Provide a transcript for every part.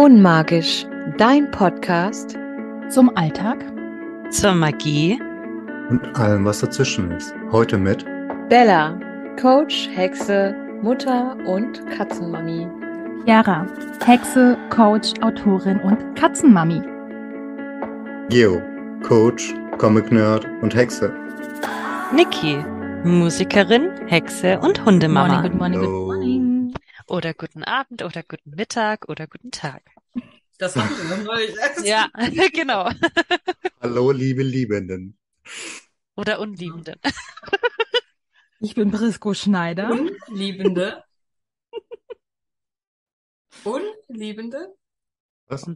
Unmagisch, dein Podcast zum Alltag, zur Magie und allem, was dazwischen ist. Heute mit Bella, Coach, Hexe, Mutter und Katzenmami. Chiara, Hexe, Coach, Autorin und Katzenmami. Geo, Coach, Comic-Nerd und Hexe. Niki, Musikerin, Hexe und Hundemama. Good morning, good morning, good morning. Oder guten Abend oder guten Mittag oder guten Tag. Das haben wir noch neulich. Ja, genau. Hallo, liebe Liebenden. Oder Unliebenden. Ich bin Brisco Schneider. Unliebende. Unliebende. Was?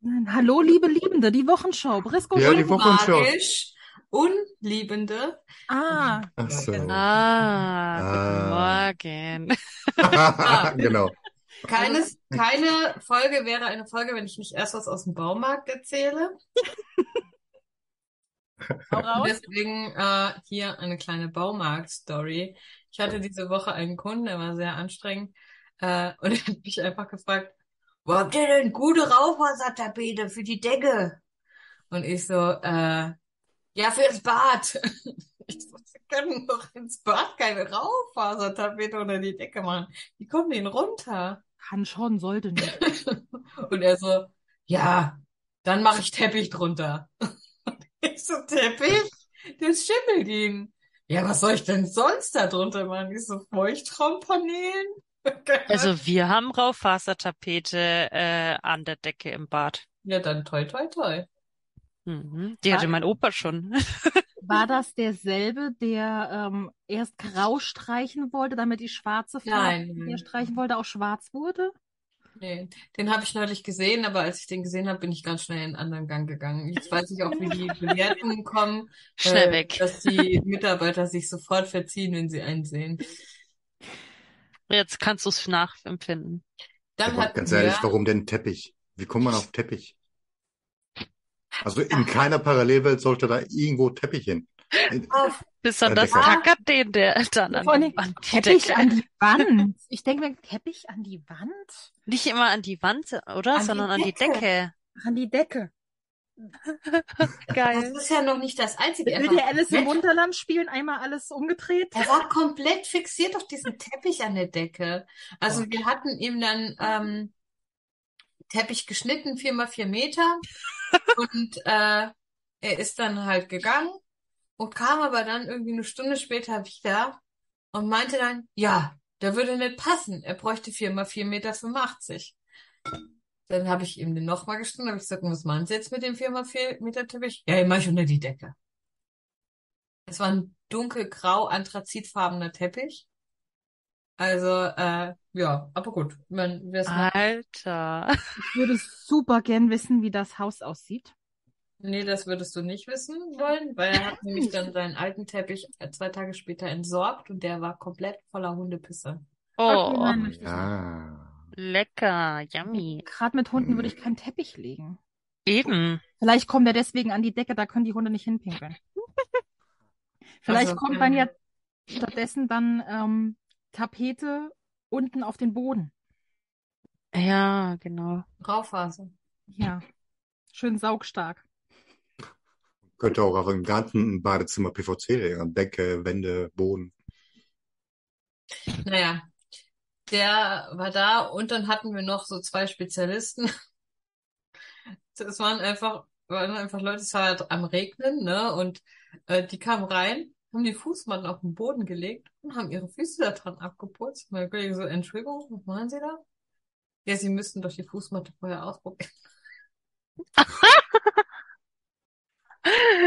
Nein, Hallo, liebe Liebende, die Wochenschau. Brisco Ja, die Schneider. Wochenschau. Magisch. Unliebende. Ah, Ach so. Ah, Ah. guten Morgen. genau. Keine, keine Folge wäre eine Folge, wenn ich nicht erst was aus dem Baumarkt erzähle. deswegen äh, hier eine kleine Baumarkt-Story. Ich hatte diese Woche einen Kunden, der war sehr anstrengend. Äh, und er hat mich einfach gefragt, wo habt ihr denn gute Raufasertapete für die Decke? Und ich so, äh, ja, fürs Bad. Ich so, wir können doch ins Bad keine Raufasertapete unter die Decke machen. Die kommen den runter. Kann schon, sollte nicht. Und er so, ja, dann mache ich Teppich drunter. Ich so, Teppich? Das schimmelt ihn. Ja, was soll ich denn sonst da drunter machen? So, Feuchtraumpanelen? Also wir haben Raufasertapete äh, an der Decke im Bad. Ja, dann toi, toi, toi. Mhm. Die hatte mein Opa schon. War das derselbe, der ähm, erst grau streichen wollte, damit die schwarze Farbe, die er streichen wollte, auch schwarz wurde? Nee, den habe ich neulich gesehen, aber als ich den gesehen habe, bin ich ganz schnell in einen anderen Gang gegangen. Jetzt weiß ich auch, wie die Bewertungen kommen, Schnell äh, weg. dass die Mitarbeiter sich sofort verziehen, wenn sie einen sehen. Jetzt kannst du es nachempfinden. Dann Aber hatten ganz ehrlich, warum denn Teppich? Wie kommt man auf Teppich? Also in keiner Parallelwelt sollte da irgendwo Teppich hin. auf, Besonders Decke. kackert den der dann an, die Teppich Decke. an die Wand. Ich denke mir, Teppich an die Wand? Nicht immer an die Wand, oder? An die Sondern an die Decke. An die Decke. das Geil. ist ja noch nicht das Einzige. Er Will der Alice im Wunderland spielen? Einmal alles umgedreht? Er war komplett fixiert auf diesen Teppich an der Decke. Also wir hatten ihm dann ähm, Teppich geschnitten, vier mal vier Meter. Und äh, er ist dann halt gegangen und kam aber dann irgendwie eine Stunde später wieder und meinte dann, ja, der würde nicht passen. Er bräuchte vier mal vier Meter 85. Dann habe ich ihm den nochmal geschnitten, habe ich gesagt, was meinen Sie jetzt mit dem vier mal vier Meter Teppich? Ja, den mache ich unter die Decke. Es war ein dunkelgrau, anthrazitfarbener Teppich. Also, äh, ja, aber gut. Man, Alter. Ich würde super gern wissen, wie das Haus aussieht. Nee, das würdest du nicht wissen wollen, weil er hat nämlich dann seinen alten Teppich äh, zwei Tage später entsorgt und der war komplett voller Hundepisse. Okay, Oh, nein, möchte ich nicht. Ja. lecker, yummy. Gerade mit Hunden würde ich keinen Teppich legen. Eben. Vielleicht kommt er deswegen an die Decke, da können die Hunde nicht hinpinkeln. Vielleicht Also, kommt ähm, dann ja stattdessen dann ähm, Tapete unten auf den Boden. Ja, genau. Raufaser. Ja, schön saugstark. Könnte auch auf dem ganzen Badezimmer PVC legen. Decke, Wände, Boden. Naja, der war da und dann hatten wir noch so zwei Spezialisten. Das waren einfach, waren einfach Leute, es war halt am Regnen, ne? Und äh, die kamen rein, haben die Fußmatten auf den Boden gelegt und haben ihre Füße da dran abgeputzt. Mein Kollege so, Entschuldigung, was machen Sie da? Ja, Sie müssten doch die Fußmatte vorher ausprobieren.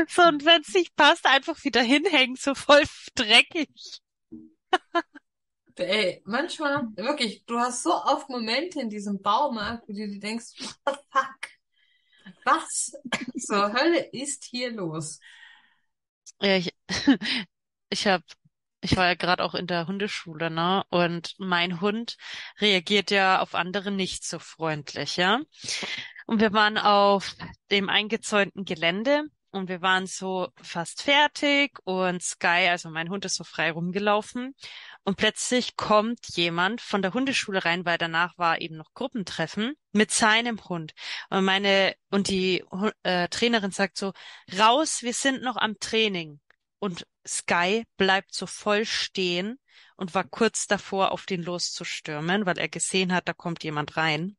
So, und wenn es nicht passt, einfach wieder hinhängen, so voll dreckig. Ey, manchmal, wirklich, du hast so oft Momente in diesem Baumarkt, wo du dir denkst, what the fuck? Was zur Hölle ist hier los? Ja, ich, ich hab, ich war ja gerade auch in der Hundeschule, ne? Und mein Hund reagiert ja auf andere nicht so freundlich, ja? Und wir waren auf dem eingezäunten Gelände und wir waren so fast fertig und Sky, also mein Hund ist so frei rumgelaufen Und plötzlich kommt jemand von der Hundeschule rein, weil danach war eben noch Gruppentreffen mit seinem Hund. Und meine, und die äh, Trainerin sagt so, raus, wir sind noch am Training. Und Sky bleibt so voll stehen und war kurz davor, auf den loszustürmen, weil er gesehen hat, da kommt jemand rein.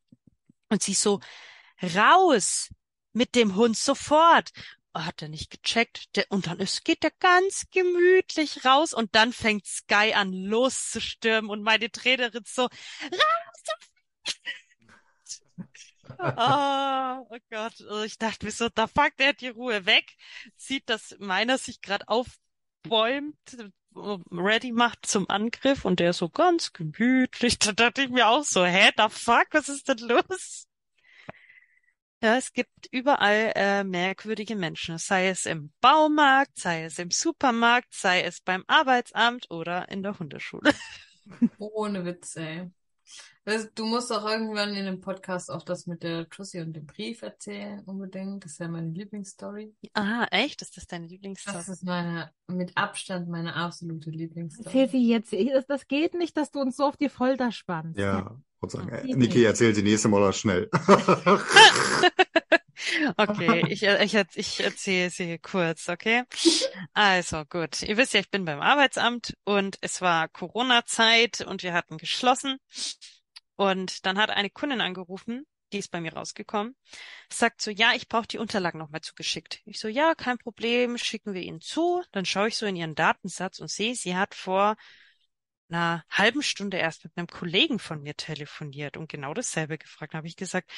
Und sie so, raus mit dem Hund sofort hat er nicht gecheckt. Der, und dann ist, geht er ganz gemütlich raus und dann fängt Sky an loszustürmen und meine Trainerin so, raus! oh, oh Gott, also ich dachte mir so, da fuck, der hat die Ruhe weg, sieht, dass meiner sich gerade aufbäumt, ready macht zum Angriff und der so ganz gemütlich. Da dachte ich mir auch so, hä, da fuck, was ist denn los? Ja, es gibt überall äh, merkwürdige Menschen, sei es im Baumarkt, sei es im Supermarkt, sei es beim Arbeitsamt oder in der Hundeschule. Ohne Witz, ey. Du musst auch irgendwann in dem Podcast auch das mit der Tussi und dem Brief erzählen, unbedingt. Das ist ja meine Lieblingsstory. Ah, echt? Ist das deine Lieblingsstory? Das ist meine, mit Abstand meine absolute Lieblingsstory. Erzähl sie jetzt. Das geht nicht, dass du uns so auf die Folter spannst. Ja, und sagen, äh, Niki, erzähl sie nächste Mal schnell. okay, ich, ich, ich erzähle sie kurz, okay? Also gut, ihr wisst ja, ich bin beim Arbeitsamt und es war Corona-Zeit und wir hatten geschlossen. Und dann hat eine Kundin angerufen, die ist bei mir rausgekommen, sagt so, ja, ich brauche die Unterlagen nochmal zugeschickt. Ich so, ja, kein Problem, schicken wir Ihnen zu. Dann schaue ich so in ihren Datensatz und sehe, sie hat vor einer halben Stunde erst mit einem Kollegen von mir telefoniert und genau dasselbe gefragt. Da habe ich gesagt,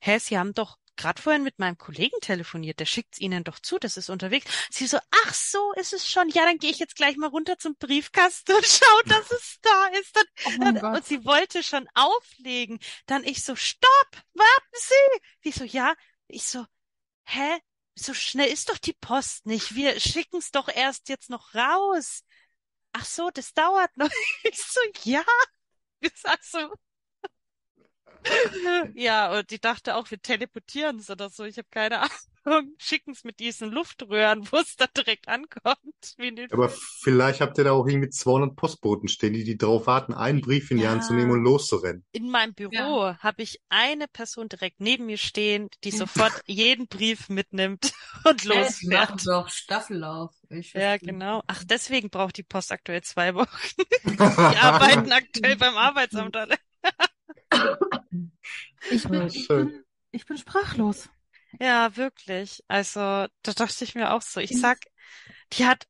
hä, Sie haben doch gerade vorhin mit meinem Kollegen telefoniert, der schickt's Ihnen doch zu, das ist unterwegs. Sie so, ach so, ist es schon. Ja, dann gehe ich jetzt gleich mal runter zum Briefkasten und schau, dass es da ist. Dann, Oh und sie wollte schon auflegen. Dann ich so, stopp, warten Sie. Die so, ja. Ich so, hä? So schnell ist doch die Post nicht. Wir schicken's doch erst jetzt noch raus. Ach so, das dauert noch. Ich so, ja. Ich sag so, ja, und die dachte auch, wir teleportieren es oder so. Ich habe keine Ahnung. Schicken es mit diesen Luftröhren, wo es dann direkt ankommt. Wie in den Aber vielleicht habt ihr da auch irgendwie 200 Postboten stehen, die, die drauf warten, einen Brief in die Hand zu Ja. nehmen und loszurennen. In meinem Büro habe ich eine Person direkt neben mir stehen, die sofort jeden Brief mitnimmt und Ja, losfährt. doch Staffellauf. Ich Ja, genau. Ach, deswegen braucht die Post aktuell zwei Wochen. Die arbeiten aktuell beim Arbeitsamt alle. Ich bin, ich bin, ich bin sprachlos. Ja, wirklich. Also, da dachte ich mir auch so. Ich sag, die hat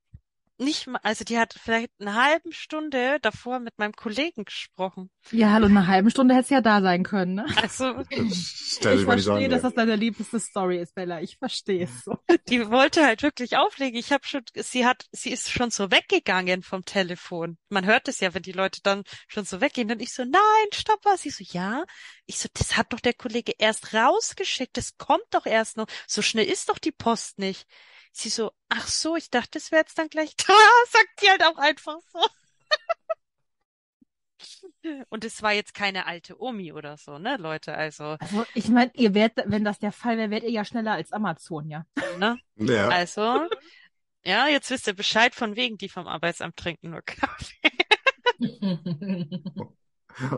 nicht mal, also die hat vielleicht eine halbe Stunde davor mit meinem Kollegen gesprochen. Ja, hallo, in einer halben Stunde hättest du ja da sein können, ne? Also, Ich verstehe, dass das deine liebste Story ist, Bella. Ich verstehe es so. die wollte halt wirklich auflegen. Ich habe schon, sie hat, sie ist schon so weggegangen vom Telefon. Man hört es ja, wenn die Leute dann schon so weggehen. Und ich so, nein, stopp was. Sie so, ja. Ich so, das hat doch der Kollege erst rausgeschickt. Das kommt doch erst noch. So schnell ist doch die Post nicht. Sie so, ach so, ich dachte, das wäre jetzt dann gleich da. Sagt die halt auch einfach so. Und es war jetzt keine alte Omi oder so, ne, Leute? Also, Also, ich meine, ihr werdet, wenn das der Fall wäre, wärt ihr ja schneller als Amazon, ja. ne? Ja. Also, ja, jetzt wisst ihr Bescheid von wegen, die vom Arbeitsamt trinken nur Kaffee.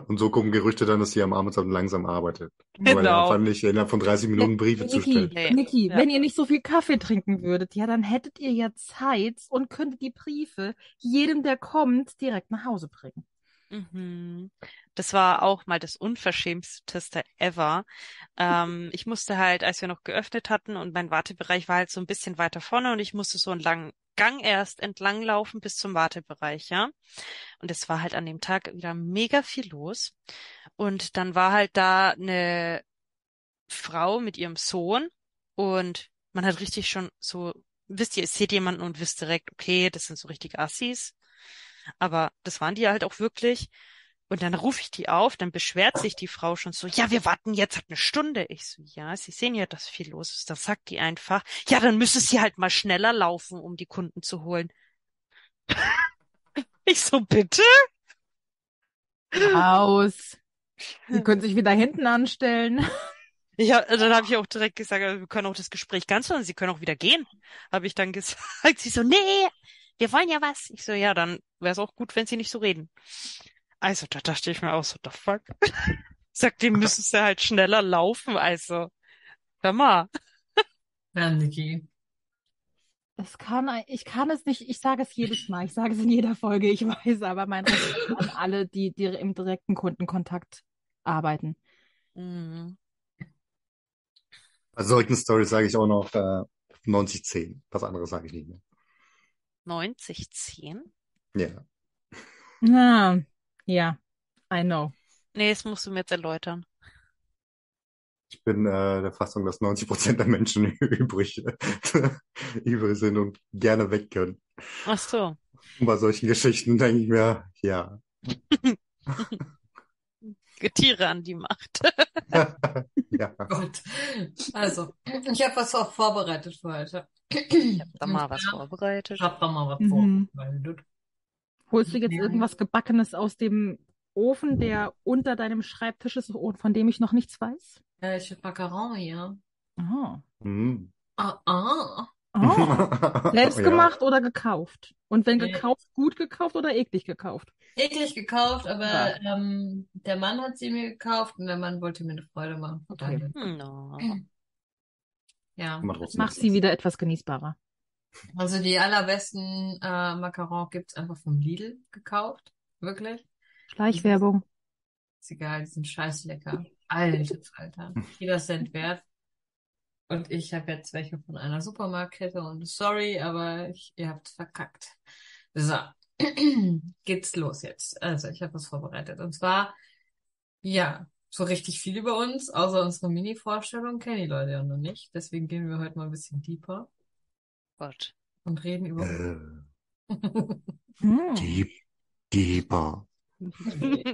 Und so kommen Gerüchte dann, dass sie am Arbeitsamt langsam arbeitet. Weil er Genau. einfach nicht innerhalb von 30 Minuten Briefe Niki, zustellt. Niki, Ja. wenn ihr nicht so viel Kaffee trinken würdet, ja, dann hättet ihr ja Zeit und könntet die Briefe jedem, der kommt, direkt nach Hause bringen. Mhm. Das war auch mal das Unverschämteste ever. Ähm, ich musste halt, als wir noch geöffnet hatten und mein Wartebereich war halt so ein bisschen weiter vorne und ich musste so einen langen Gang erst entlang laufen bis zum Wartebereich, ja. Und es war halt an dem Tag wieder mega viel los. Und dann war halt da eine Frau mit ihrem Sohn und man hat richtig schon so, wisst ihr, ihr seht jemanden und wisst direkt, okay, das sind so richtige Assis. Aber das waren die halt auch wirklich. Und dann rufe ich die auf, dann beschwert sich die Frau schon so, ja, wir warten jetzt halt eine Stunde. Ich so, ja, Sie sehen ja, dass viel los ist. Dann sagt die einfach, ja, dann müsste sie halt mal schneller laufen, um die Kunden zu holen. Ich so, bitte? Raus. Sie können sich wieder hinten anstellen. Ja, dann habe ich auch direkt gesagt, wir können auch das Gespräch ganz hören, Sie können auch wieder gehen. Habe ich dann gesagt. Sie so, nee, wir wollen ja was. Ich so, ja, dann wäre es auch gut, wenn sie nicht so reden. Also, da dachte ich mir auch so, the fuck? Sagt, die müssen ja halt schneller laufen, also. Hör mal. Ja, Niki. Das kann, ich kann es nicht, ich sage es jedes Mal, ich sage es in jeder Folge, ich weiß, aber mein Respekt an alle, die, die im direkten Kundenkontakt arbeiten. Mhm. Bei solchen Stories sage ich auch noch äh, 90-10. Was anderes sage ich nicht mehr. 90, 10? Ja. Na, ja, I know. Nee, das musst du mir jetzt erläutern. Ich bin äh, der Fassung, dass 90% der Menschen übrig, übrig sind und gerne weg können. Ach so. Und bei solchen Geschichten denke ich mir, ja. Tiere an die Macht. ja. Gut. Also, ich habe was auch vorbereitet für heute. Ich hab da mal was vorbereitet. Ich habe da mal was Mhm. vorbereitet. Holst du jetzt Ja. irgendwas Gebackenes aus dem Ofen, der unter deinem Schreibtisch ist und von dem ich noch nichts weiß? Ja, ich habe Macaron hier. Oh. Hm. Ah, ah. Oh. Selbst Ja. gemacht oder gekauft? Und wenn Nee. gekauft, gut gekauft oder eklig gekauft? Eklig gekauft, aber Ja. ähm, der Mann hat sie mir gekauft und der Mann wollte mir eine Freude machen. Okay. daher, No. Ja. Nichts. sie wieder etwas genießbarer. Also die allerbesten äh, Macarons gibt's einfach vom Lidl gekauft. Wirklich. Schleichwerbung. Ist egal, die sind scheiß lecker. Alter Falter. Jeder Cent wert. Und ich habe jetzt welche von einer Supermarktkette und sorry, aber ich, ihr habt verkackt. So, geht's los jetzt. Also ich habe was vorbereitet. Und zwar, ja, so richtig viel über uns, außer unsere Mini-Vorstellung, kennen die Leute ja noch nicht. Deswegen gehen wir heute mal ein bisschen deeper Gott. und reden über. Äh, deeper.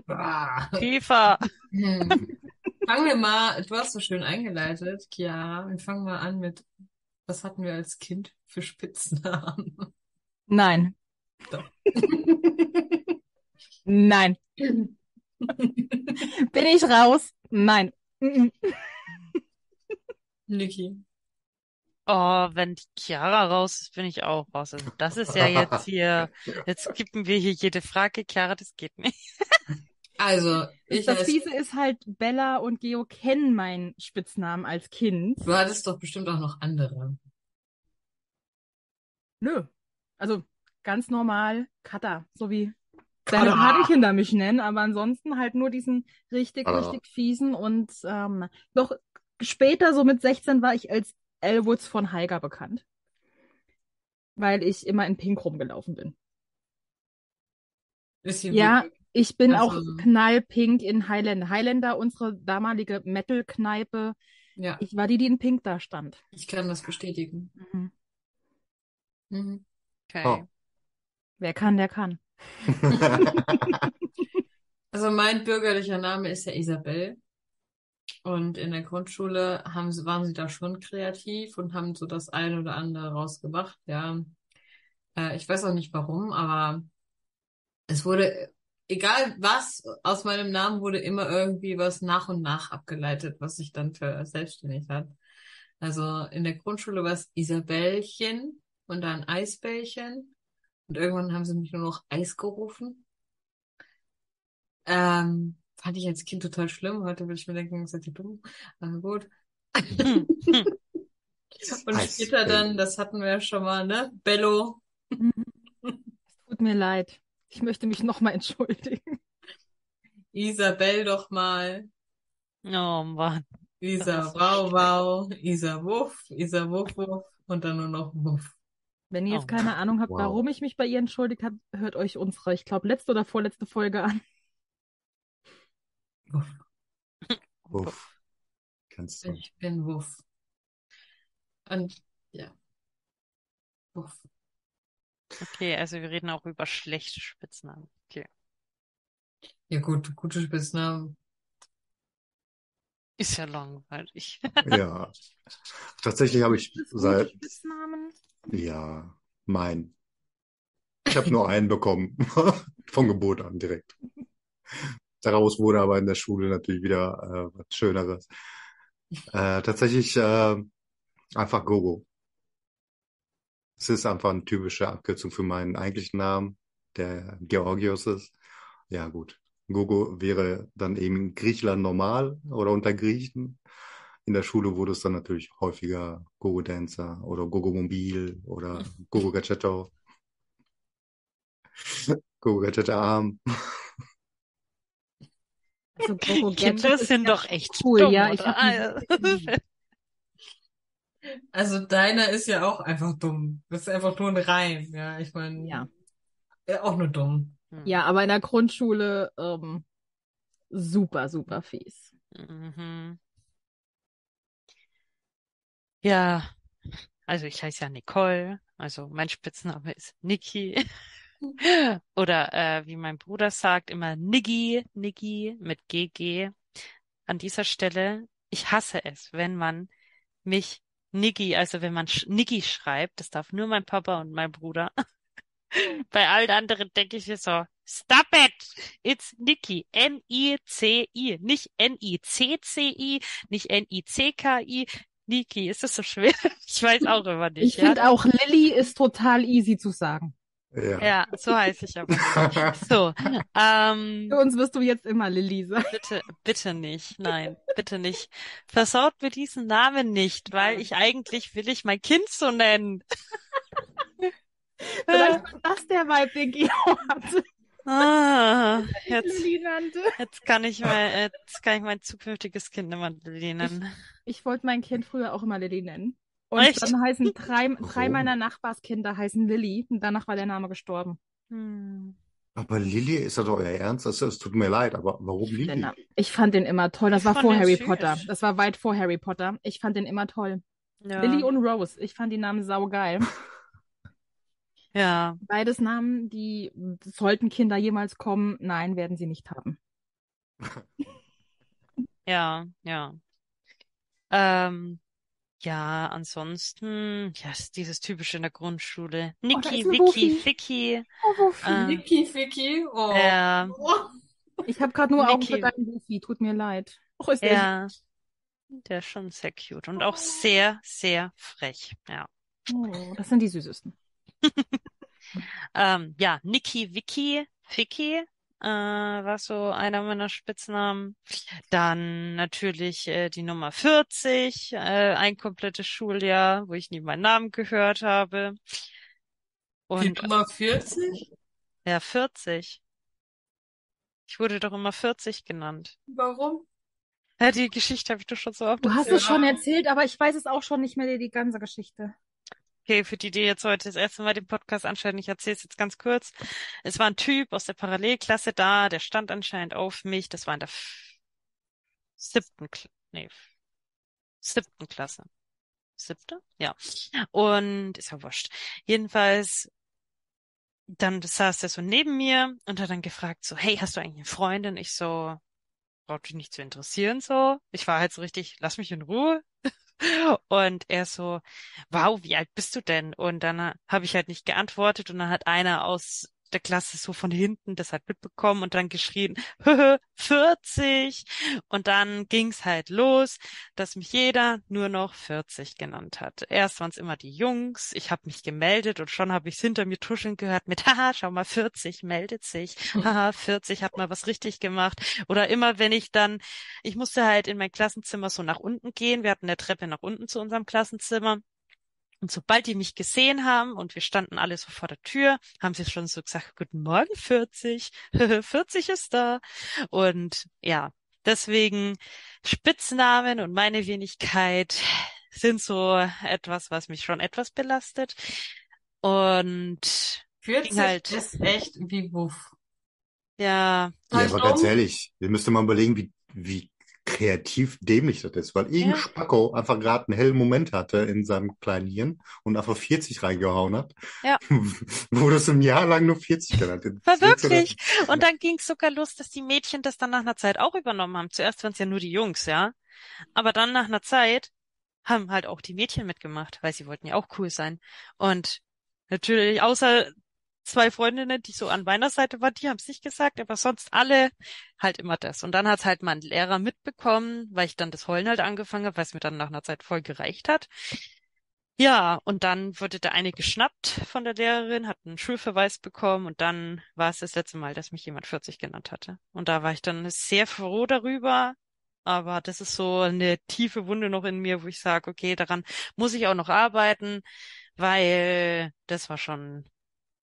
Ah. Tiefer. Hm. Fangen wir mal, du hast so schön eingeleitet, Chiara. Wir fangen mal an mit, was hatten wir als Kind für Spitznamen? Nein, Doch. nein. Bin ich raus? Nein. Niki. Oh, wenn die Chiara raus ist, bin ich auch raus. Also das ist ja jetzt hier, jetzt skippen wir hier jede Frage. Chiara, das geht nicht. Also, ich Das Fiese ist halt, Bella und Geo kennen meinen Spitznamen als Kind. du hattest doch bestimmt auch noch andere. Nö. Also ganz normal Cutter, so wie Cutter. Patenkinder mich nennen, aber ansonsten halt nur diesen richtig, Cutter. richtig fiesen und ähm, doch später, so mit 16, war ich als Elwoods von Heiger bekannt. Weil ich immer in Pink rumgelaufen bin. Ist sie Ja, wirklich- ich bin Also- auch knallpink in Highlander. Highlander, unsere damalige Metal-Kneipe. ja, Ich war die, die in Pink da stand. ich kann das bestätigen. Mhm. Mhm. Okay. Oh. Wer kann, der kann. Also mein bürgerlicher Name ist ja Isabel. Und in der Grundschule haben sie, waren sie da schon kreativ und haben so das eine oder andere rausgemacht, ja. Äh, ich weiß auch nicht warum, aber es wurde, egal was, aus meinem Namen wurde immer irgendwie was nach und nach abgeleitet, was sich dann für selbstständig hat. Also in der Grundschule war es Isabellchen und dann Eisbällchen. Und irgendwann haben sie mich nur noch Eis gerufen. Ähm, fand ich als Kind total schlimm. Heute würde ich mir denken, seid ihr dumm? Aber gut. Und später dann, das hatten wir ja schon mal, ne? Bello. Tut mir leid. Ich möchte mich nochmal entschuldigen. Isabel doch mal. Oh Mann. Isa Wow Wow. Isa Wuff. Isa Wuff Wuff. Und dann nur noch Wuff. Wenn ihr Oh. jetzt keine Ahnung habt, Wow. warum ich mich bei ihr entschuldigt habe, hört euch unsere, ich glaube, letzte oder vorletzte Folge an. Wuff. Uff. Kannst du. Ich bin Wuff. Und ja. Wuff. Okay, also wir reden auch über schlechte Spitznamen. Okay. Ja gut, gute Spitznamen. Ist ja langweilig. Ja. Tatsächlich habe ich Gute seit, Spitznamen? ja, mein. Ich habe nur einen bekommen. Von Geburt an direkt. Daraus wurde aber in der Schule natürlich wieder äh, was Schöneres. Äh, tatsächlich äh, einfach Gogo. Es ist einfach eine typische Abkürzung für meinen eigentlichen Namen, der Georgios ist. Ja, gut. Gogo wäre dann eben in Griechenland normal oder unter Griechen. In der Schule wurde es dann natürlich häufiger Gogo Dancer oder Gogo Mobil oder Gogo Gadgetto. Gogo Gadget Arm. Also Gadget Kinder ist sind ja doch echt cool, dumm, ja. Hab die- Also deiner ist ja auch einfach dumm. Das ist einfach nur ein Reim, ja. Ich meine, Ja. ja, auch nur dumm. Ja, aber in der Grundschule ähm, super, super fies. Mhm. Ja, also ich heiße ja Nicole, also mein Spitzname ist Niki. Oder äh, wie mein Bruder sagt, immer Niggi, Niggi mit GG. An dieser Stelle, ich hasse es, wenn man mich Niggi, also wenn man sch Niggi schreibt, das darf nur mein Papa und mein Bruder. Bei allen anderen denke ich mir so, stop it! It's Niki. N-I-C-I. Nicht N-I-C-C-I, nicht N-I-C-K-I. Niki, ist das so schwer? Ich weiß auch immer nicht, Ich ja? finde auch Lilly ist total easy zu sagen. Ja. Ja, so heiße ich aber. So, ähm, Für uns wirst du jetzt immer Lilly sagen. bitte, bitte nicht. Nein, bitte nicht. Versaut mir diesen Namen nicht, weil ich eigentlich will ich mein Kind so nennen. Vielleicht war das der Vibe, den Geo hatte. Ah, jetzt, jetzt kann ich mein, jetzt kann ich mein zukünftiges Kind immer Lilly nennen. Ich wollte mein Kind früher auch immer Lilly nennen. Und Echt? dann heißen drei, drei meiner Nachbarskinder heißen Lilly. Und danach war der Name gestorben. Hm. Aber Lilly, ist das doch euer Ernst? Das, es tut mir leid, aber warum Lilly? Ich fand den immer toll. Das Ich war vor Harry süß. Potter. Das war weit vor Harry Potter. Ich fand den immer toll. Ja. Lilly und Rose. Ich fand die Namen saugeil. Ja, Beides Namen, die sollten Kinder jemals kommen. Nein, werden sie nicht haben. ja, ja. Ähm, ja, ansonsten, ja, ist dieses typische in der Grundschule. Niki, eine Vicky. Ficky. Oh, Äh, Niki, Ficky. Oh. Ja, Oh. Ich habe gerade nur Augen für deinen Goofy. Tut mir leid. Oh, ist der ja. Der ist schon sehr cute und auch sehr, sehr frech. Ja. Oh, das sind die süßesten. Ähm, ja, Niki, Vicky, Ficky, äh, war so einer meiner Spitznamen. Dann natürlich äh, die Nummer 40, äh, ein komplettes Schuljahr, wo ich nie meinen Namen gehört habe. Die Und Nummer 40? ja, 40. Ich wurde doch immer 40 genannt. Warum? Ja, die Geschichte habe ich doch schon so oft Du hast erzählt. es schon erzählt, aber ich weiß es auch schon nicht mehr, die ganze Geschichte. Okay, für die, die jetzt heute das erste Mal den Podcast anschauen, ich erzähle es jetzt ganz kurz. Es war ein Typ aus der Parallelklasse da, der stand anscheinend auf mich. Das war in der siebten, Kl nee, siebten Klasse. Siebte? Ja. Und ist ja wurscht. Jedenfalls, dann saß der so neben mir und hat dann gefragt so, hey, hast du eigentlich eine Freundin? Ich so, braucht dich nicht zu interessieren so. Ich war halt so richtig, lass mich in Ruhe. Und er so, wow, wie alt bist du denn? Und dann äh, habe ich halt nicht geantwortet und dann hat einer aus der Klasse so von hinten das halt mitbekommen und dann geschrien, 40. Und dann ging's halt los, dass mich jeder nur noch 40 genannt hat. Erst waren's immer die Jungs, ich habe mich gemeldet und schon habe ich's hinter mir tuscheln gehört mit, haha, schau mal, 40 meldet sich, haha, 40 hat mal was richtig gemacht. Oder immer, wenn ich dann, ich musste halt in mein Klassenzimmer so nach unten gehen, wir hatten eine Treppe nach unten zu unserem Klassenzimmer. Und sobald die mich gesehen haben und wir standen alle so vor der Tür, haben sie schon so gesagt, guten Morgen 40, 40 ist da. Und ja, deswegen Spitznamen und meine Wenigkeit sind so etwas, was mich schon etwas belastet. Und 40 halt. ist echt wie Wuff. ja, Ja, aber ganz ehrlich, ihr müsst mal überlegen, wie, wie kreativ dämlich das ist, weil irgendein Ja. Spacko einfach gerade einen hellen Moment hatte in seinem kleinen Hirn und einfach 40 reingehauen hat. Ja. Wurde es ein Jahr lang nur 40 genannt. war Das wirklich. Und dann ging es sogar los, dass die Mädchen das dann nach einer Zeit auch übernommen haben. Zuerst waren es ja nur die Jungs, ja. Aber dann nach einer Zeit haben halt auch die Mädchen mitgemacht, weil sie wollten ja auch cool sein. Und natürlich, außer zwei Freundinnen, die so an meiner Seite waren, die haben es nicht gesagt, aber sonst alle halt immer das. Und dann hat halt mein Lehrer mitbekommen, weil ich dann das Heulen halt angefangen habe, weil es mir dann nach einer Zeit voll gereicht hat. Ja, und dann wurde der eine geschnappt von der Lehrerin, hat einen Schulverweis bekommen und dann war es das letzte Mal, dass mich jemand 40 genannt hatte. Und da war ich dann sehr froh darüber. Aber das ist so eine tiefe Wunde noch in mir, wo ich sage, okay, daran muss ich auch noch arbeiten, weil das war schon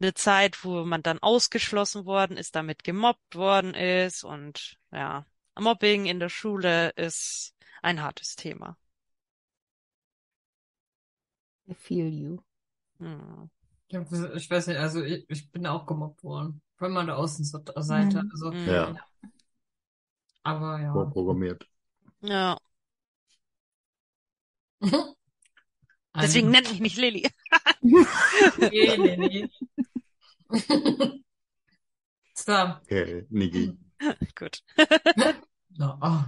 eine Zeit, wo man dann ausgeschlossen worden ist, damit gemobbt worden ist und ja, Mobbing in der Schule ist ein hartes Thema. I feel you. Hm. Ich, weiß nicht, also ich, ich bin auch gemobbt worden. Vor allem an der Außenseite. Mhm. Also, Hm. Ja, aber ja. vorprogrammiert. Ja, deswegen nennt mich nicht Lilly. nee, nee, nee. So, Okay, Niki. Gut. no, oh,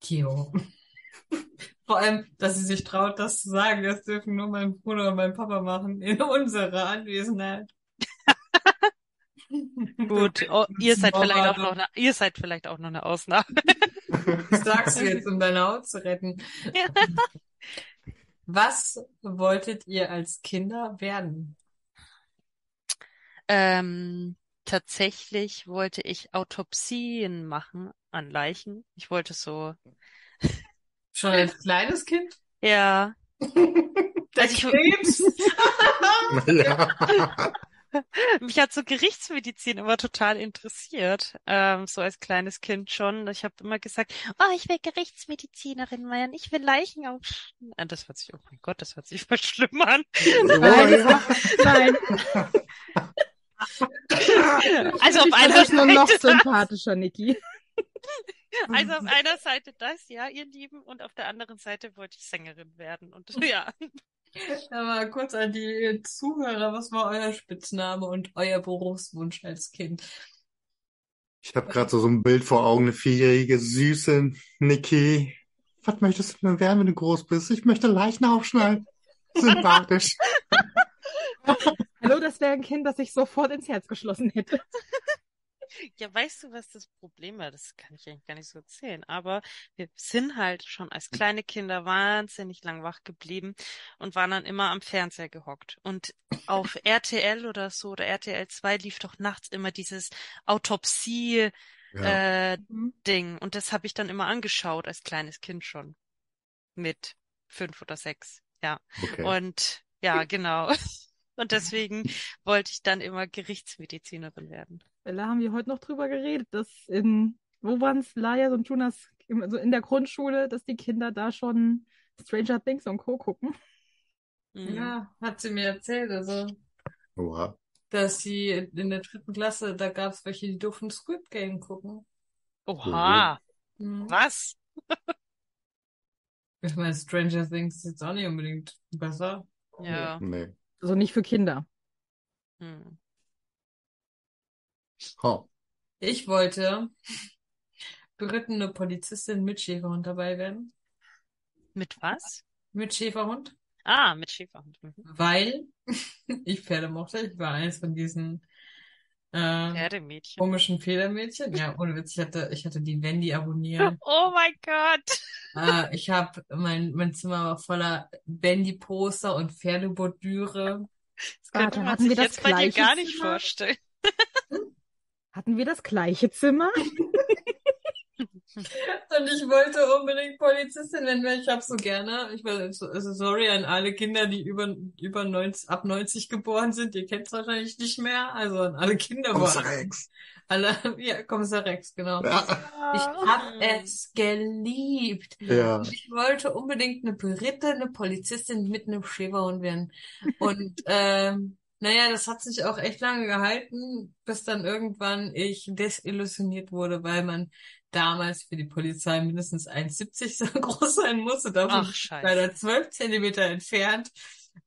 Kio. Vor allem, dass sie sich traut, das zu sagen, das dürfen nur mein Bruder und mein Papa machen, in unserer Anwesenheit. Gut, oh, ihr seid vielleicht auch noch eine, ihr seid vielleicht auch noch eine Ausnahme. Das sagst du jetzt, um deine Haut zu retten. Ja. Was wolltet ihr als Kinder werden? Ähm, tatsächlich wollte ich Autopsien machen an Leichen. Ich wollte so, Schon als kleines Kind? ja, Der Also ich- Krebs? Ja. mich hat so Gerichtsmedizin immer total interessiert, ähm, so als kleines Kind schon. Ich habe immer gesagt, oh, ich will Gerichtsmedizinerin werden, ich will Leichen auf. Äh, Das hört sich, oh mein Gott, das hört sich voll schlimm an. Nein, Also auf einer dich nur noch Seite, sympathischer, Niki. also auf einer Seite das, ja, ihr Lieben, und auf der anderen Seite wollte ich Sängerin werden. Und ja, Aber kurz an die Zuhörer, was war euer Spitzname und euer Berufswunsch als Kind? Ich habe gerade so, so ein Bild vor Augen, eine vierjährige, süße Niki. Was möchtest du denn werden, wenn du groß bist? Ich möchte Leichen aufschneiden. Sympathisch. Hallo, das wäre ein Kind, das ich sofort ins Herz geschlossen hätte. ja, weißt du, was das Problem war? Das kann ich eigentlich gar nicht so erzählen. Aber wir sind halt schon als kleine Kinder wahnsinnig lang wach geblieben und waren dann immer am Fernseher gehockt. Und auf RTL oder so oder RTL 2 lief doch nachts immer dieses Autopsie Ja. äh, Ding. Und das habe ich dann immer angeschaut als kleines Kind schon. Mit fünf oder sechs. Ja. Okay. Und ja, genau. Und deswegen wollte ich dann immer Gerichtsmedizinerin werden. Da haben wir heute noch drüber geredet, dass in, wo waren es, Lajas und Jonas, also in der Grundschule, dass die Kinder da schon Stranger Things und Co. gucken. Mhm. Ja, hat sie mir erzählt, also, Oha. dass sie in der dritten Klasse, da gab es welche, die durften Squid Game gucken. Oha, Mhm. was? Ich meine, Stranger Things ist jetzt auch nicht unbedingt besser. Ja. Nee. Also nicht für Kinder. Hm. Oh. Ich wollte berittene Polizistin mit Schäferhund dabei werden. Mit was? Mit Schäferhund. Ah, mit Schäferhund. Mhm. Weil ich Pferde mochte. Ich war eines von diesen äh, Pferdemädchen. komischen Federmädchen. Ja, ohne Witz, ich hatte, ich hatte die Wendy abonniert. Oh mein Gott. Äh, ich habe mein, mein Zimmer war voller Wendy-Poster und Pferdebordüre. Das könnte dann man hatten sich wir das jetzt bei dir gleiche gar nicht Zimmer. vorstellen. Hatten wir das gleiche Zimmer? Und ich wollte unbedingt Polizistin werden, weil ich habe so gerne. Ich war so- also sorry an alle Kinder, die über über 90, ab 90 geboren sind. Ihr kennt es wahrscheinlich nicht mehr. Also an alle Kinder Kommissar Rex. alle ja Kommissar Rex genau. Ja. Ich habe es geliebt. Ja. Ich wollte unbedingt eine berittene Polizistin mit einem Schäferhund werden. Und ähm, naja, das hat sich auch echt lange gehalten, bis dann irgendwann ich desillusioniert wurde, weil man damals für die Polizei mindestens 1,70 so groß sein musste. Davon Ach, scheiße. leider 12 Zentimeter entfernt.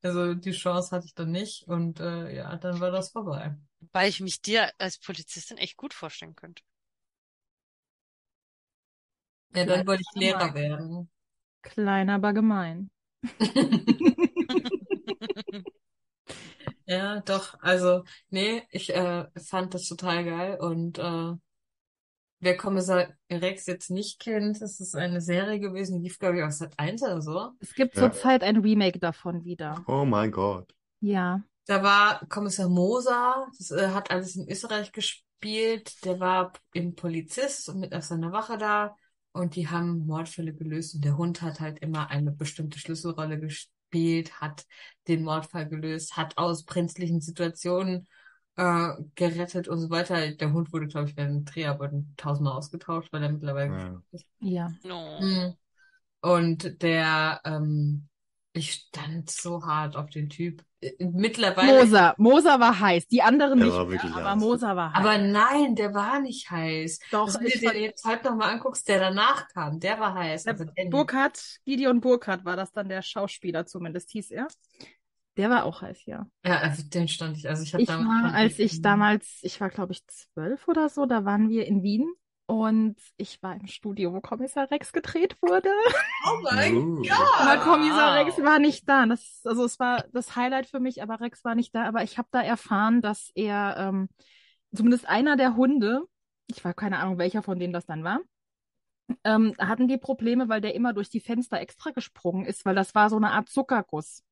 Also die Chance hatte ich dann nicht. Und äh, ja, dann war das vorbei. Weil ich mich dir als Polizistin echt gut vorstellen könnte. Ja, dann wollte ich Kleiner Lehrer Mann. werden. Klein, aber gemein. Ja, doch. Also, nee, ich äh, fand das total geil und äh, wer Kommissar Rex jetzt nicht kennt, das ist eine Serie gewesen, die lief, glaube ich, auf Sat 1 oder so. Es gibt Ja. zurzeit ein Remake davon wieder. Oh mein Gott. Ja. Da war Kommissar Moser, das äh, hat alles in Österreich gespielt. Der war eben Polizist und mit auf seiner Wache da. Und die haben Mordfälle gelöst. Und der Hund hat halt immer eine bestimmte Schlüsselrolle gespielt, hat den Mordfall gelöst, hat aus brenzlichen Situationen äh, gerettet und so weiter. Der Hund wurde, glaube ich, während den Dreharbeiten tausendmal ausgetauscht, weil er mittlerweile Ja. gestorben ist. Ja. No. Mhm. Und der, ähm, ich stand so hart auf den Typ. Äh, Mittlerweile. Moser. Moser war heiß. Die anderen Der nicht war wirklich aber heiß. Moser war heiß. Aber nein, der war nicht heiß. Doch, Also, wenn du dir den jetzt halt nochmal anguckst, der danach kam, der war heiß. Der Also. Burkhardt, Gideon Burkhardt war das dann der Schauspieler, zumindest hieß er. Der war auch heiß, ja. Ja, also den stand ich. Also ich habe Ich damals war, als ich damals, ich war glaube ich zwölf oder so, da waren wir in Wien und ich war im Studio, wo Kommissar Rex gedreht wurde. Oh mein Uh. Gott! Aber Kommissar. Rex war nicht da. Das, also es war das Highlight für mich, aber Rex war nicht da. Aber ich habe da erfahren, dass er ähm, zumindest einer der Hunde, ich war keine Ahnung, welcher von denen das dann war, ähm, hatten die Probleme, weil der immer durch die Fenster extra gesprungen ist, weil das war so eine Art Zuckerguss.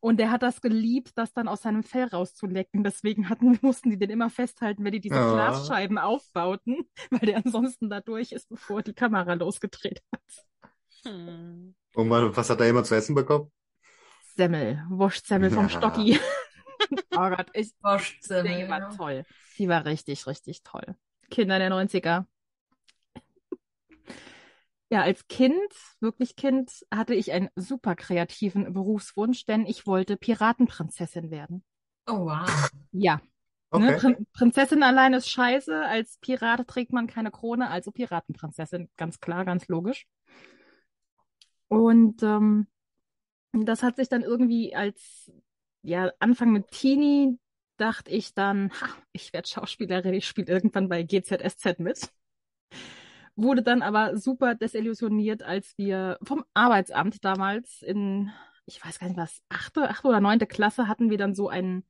Und der hat das geliebt, das dann aus seinem Fell rauszulecken. Deswegen hatten, mussten die den immer festhalten, wenn die diese Ah. Glasscheiben aufbauten, weil der ansonsten da durch ist, bevor die Kamera losgedreht hat. Hm. Und wa- was hat er immer zu essen bekommen? Semmel, Wurstsemmel vom Ja. Stocki. oh Gott, ich, Wurstsemmel, die war ja. toll. Die war richtig, richtig toll. Kinder der 90er. Ja, als Kind, wirklich Kind, hatte ich einen super kreativen Berufswunsch, denn ich wollte Piratenprinzessin werden. Oh wow. Ja, ne? Okay. Prin Prinzessin allein ist scheiße. Als Pirat trägt man keine Krone, also Piratenprinzessin. Ganz klar, ganz logisch. Und ähm, das hat sich dann irgendwie als ja, Anfang mit Teenie dachte ich dann, ha, ich werde Schauspielerin, ich spiele irgendwann bei GZSZ mit. Wurde dann aber super desillusioniert, als wir vom Arbeitsamt damals in, ich weiß gar nicht was, achte, achte oder neunte Klasse hatten wir dann so einen,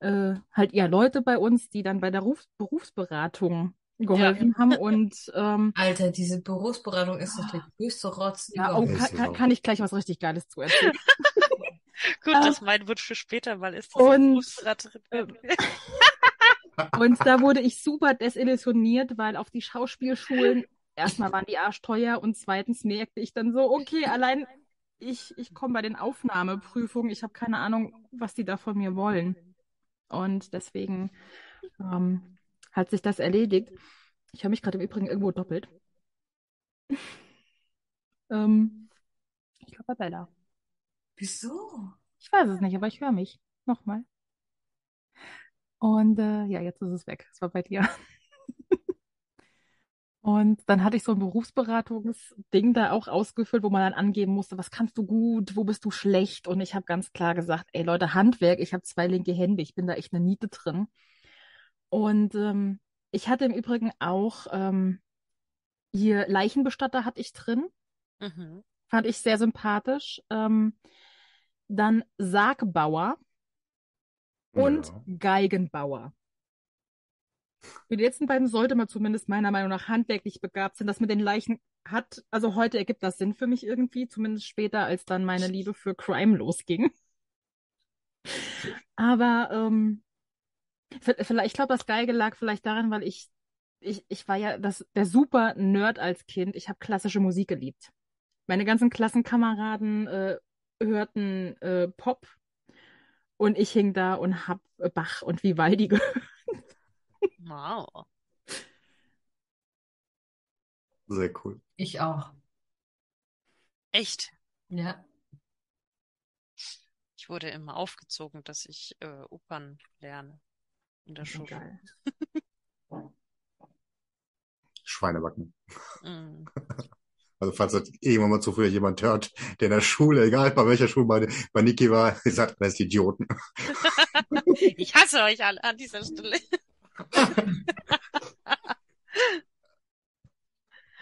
äh, halt ja Leute bei uns, die dann bei der Ruf Berufsberatung geholfen haben und ähm, Alter, diese Berufsberatung ist doch der größte Rotz ja, oh, kann, kann, kann ich gleich was richtig Geiles zu erzählen. Gut, Ah. dass mein Wunsch für später mal ist, Und, will. Und da wurde ich super desillusioniert, weil auf die Schauspielschulen erstmal waren die arschteuer und zweitens merkte ich dann so, okay, allein ich, ich komme bei den Aufnahmeprüfungen, ich habe keine Ahnung, was die da von mir wollen. Und deswegen ähm, hat sich das erledigt. Ich höre mich gerade im Übrigen irgendwo doppelt. ähm, ich glaube Bella. Wieso? Ich weiß es nicht, aber ich höre mich. Nochmal. Und äh, ja, jetzt ist es weg. Es war bei dir. Und dann hatte ich so ein Berufsberatungsding da auch ausgefüllt, wo man dann angeben musste, was kannst du gut, wo bist du schlecht? Und ich habe ganz klar gesagt, ey Leute, Handwerk, ich habe zwei linke Hände, ich bin da echt eine Niete drin. Und ähm, ich hatte im Übrigen auch ähm, hier Leichenbestatter hatte ich drin. Mhm. Fand ich sehr sympathisch. Ähm, dann Sargbauer und Ja. Geigenbauer. Für die letzten beiden sollte man zumindest meiner Meinung nach handwerklich begabt sein. Das mit den Leichen hat, also heute ergibt das Sinn für mich irgendwie, zumindest später, als dann meine Liebe für Crime losging. Aber ähm, vielleicht, ich glaube, das Geige lag vielleicht daran, weil ich, ich, ich war ja das, der super Nerd als Kind. Ich habe klassische Musik geliebt. Meine ganzen Klassenkameraden äh, hörten äh, Pop und ich hing da und hab Bach und Vivaldi gehört. Wow. Sehr cool. Ich auch. Echt? Ja. Ich wurde immer aufgezogen, dass ich äh, Opern lerne in der Schule. Geil. Schweinebacken. Mm. Also falls das irgendwann mal zufällig jemand hört, der in der Schule, egal bei welcher Schule bei, bei Niki war, sagt, das ist Idioten. Ich hasse euch alle an dieser Stelle.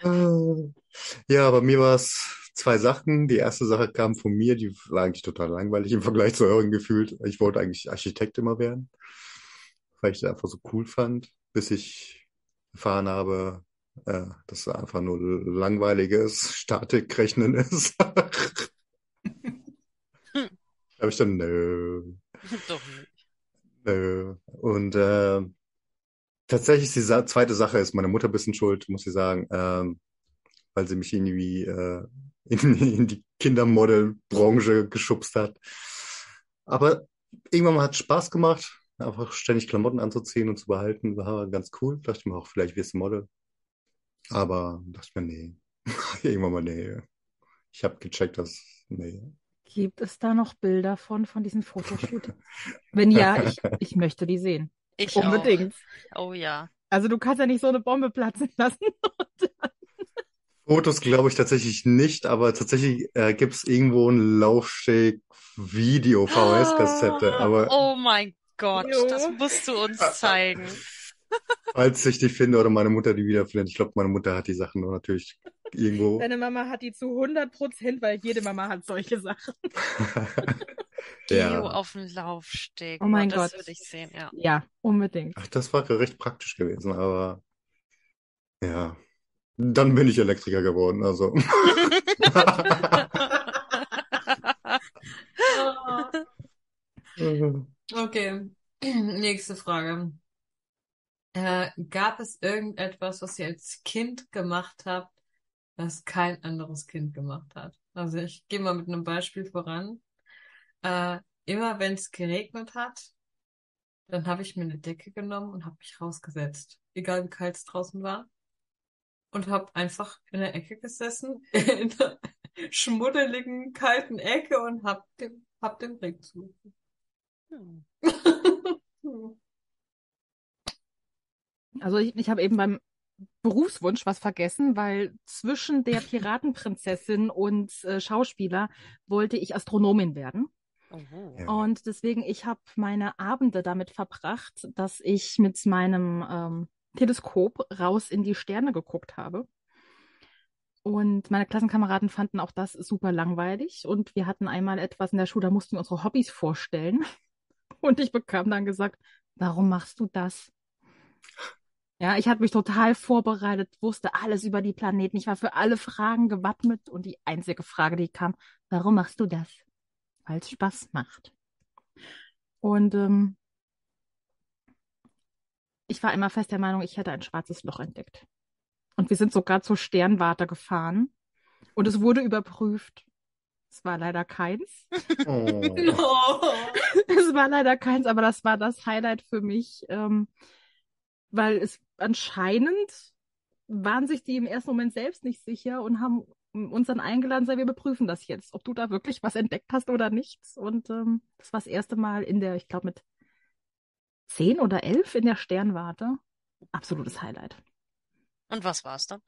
Ja, bei mir war es zwei Sachen. Die erste Sache kam von mir, die war eigentlich total langweilig im Vergleich zu euren gefühlt. Ich wollte eigentlich Architekt immer werden, weil ich das einfach so cool fand, bis ich erfahren habe, äh, dass es einfach nur langweiliges Statikrechnen ist. Habe ich dann, nö, Doch nicht. nö. Und äh, tatsächlich die Sa zweite Sache ist meine Mutter ein bisschen schuld, muss ich sagen, ähm, weil sie mich irgendwie äh, in, in die Kindermodel-Branche geschubst hat. Aber irgendwann mal hat es Spaß gemacht, einfach ständig Klamotten anzuziehen und zu behalten. War ganz cool. Dachte ich mir auch, vielleicht wirst du Model. Aber dachte ich mir, nee. Irgendwann mal, nee. Ich habe gecheckt, dass, nee. Gibt es da noch Bilder von, von diesen Fotoshootings? Wenn ja, ich, ich möchte die sehen. Ich Unbedingt. auch. Oh ja. Also du kannst ja nicht so eine Bombe platzen lassen. Fotos glaube ich tatsächlich nicht, aber tatsächlich äh, gibt es irgendwo ein Laufsteg-Video, VHS-Kassette. Aber Oh mein Gott, Jo. das musst du uns zeigen. Falls ich die finde oder meine Mutter die wiederfindet, ich glaube, meine Mutter hat die Sachen nur natürlich irgendwo. Deine Mama hat die zu 100 Prozent, weil jede Mama hat solche Sachen. Geo Ja. auf dem Laufsteg. Oh mein das Gott. würde ich sehen, ja. Ja, unbedingt. Ach, das war recht praktisch gewesen, aber ja. Dann bin ich Elektriker geworden, also. Okay, nächste Frage. Äh, gab es irgendetwas, was ihr als Kind gemacht habt, was kein anderes Kind gemacht hat? Also ich gehe mal mit einem Beispiel voran. Äh, immer wenn es geregnet hat, dann habe ich mir eine Decke genommen und habe mich rausgesetzt, egal wie kalt es draußen war, und habe einfach in der Ecke gesessen, in der schmuddeligen, kalten Ecke und hab dem, hab dem Regen zugeguckt. Hm. Also ich, ich habe eben beim Berufswunsch was vergessen, weil zwischen der Piratenprinzessin und äh, Schauspieler wollte ich Astronomin werden. Ja. Und deswegen, ich habe meine Abende damit verbracht, dass ich mit meinem ähm, Teleskop raus in die Sterne geguckt habe. Und meine Klassenkameraden fanden auch das super langweilig. Und wir hatten einmal etwas in der Schule, da mussten wir unsere Hobbys vorstellen. Und ich bekam dann gesagt, warum machst du das? Ja, ich hatte mich total vorbereitet, wusste alles über die Planeten. Ich war für alle Fragen gewappnet. Und die einzige Frage, die kam, warum machst du das? Weil es Spaß macht. Und ähm, ich war immer fest der Meinung, ich hätte ein schwarzes Loch entdeckt. Und wir sind sogar zur Sternwarte gefahren. Und es wurde überprüft. Es war leider keins. Oh. No. Es war leider keins, aber das war das Highlight für mich, ähm, weil es anscheinend waren sich die im ersten Moment selbst nicht sicher und haben uns dann eingeladen, sei, wir überprüfen das jetzt, ob du da wirklich was entdeckt hast oder nichts. Und ähm, das war das erste Mal in der, ich glaube mit zehn oder elf in der Sternwarte. Absolutes Highlight. Und was war's dann?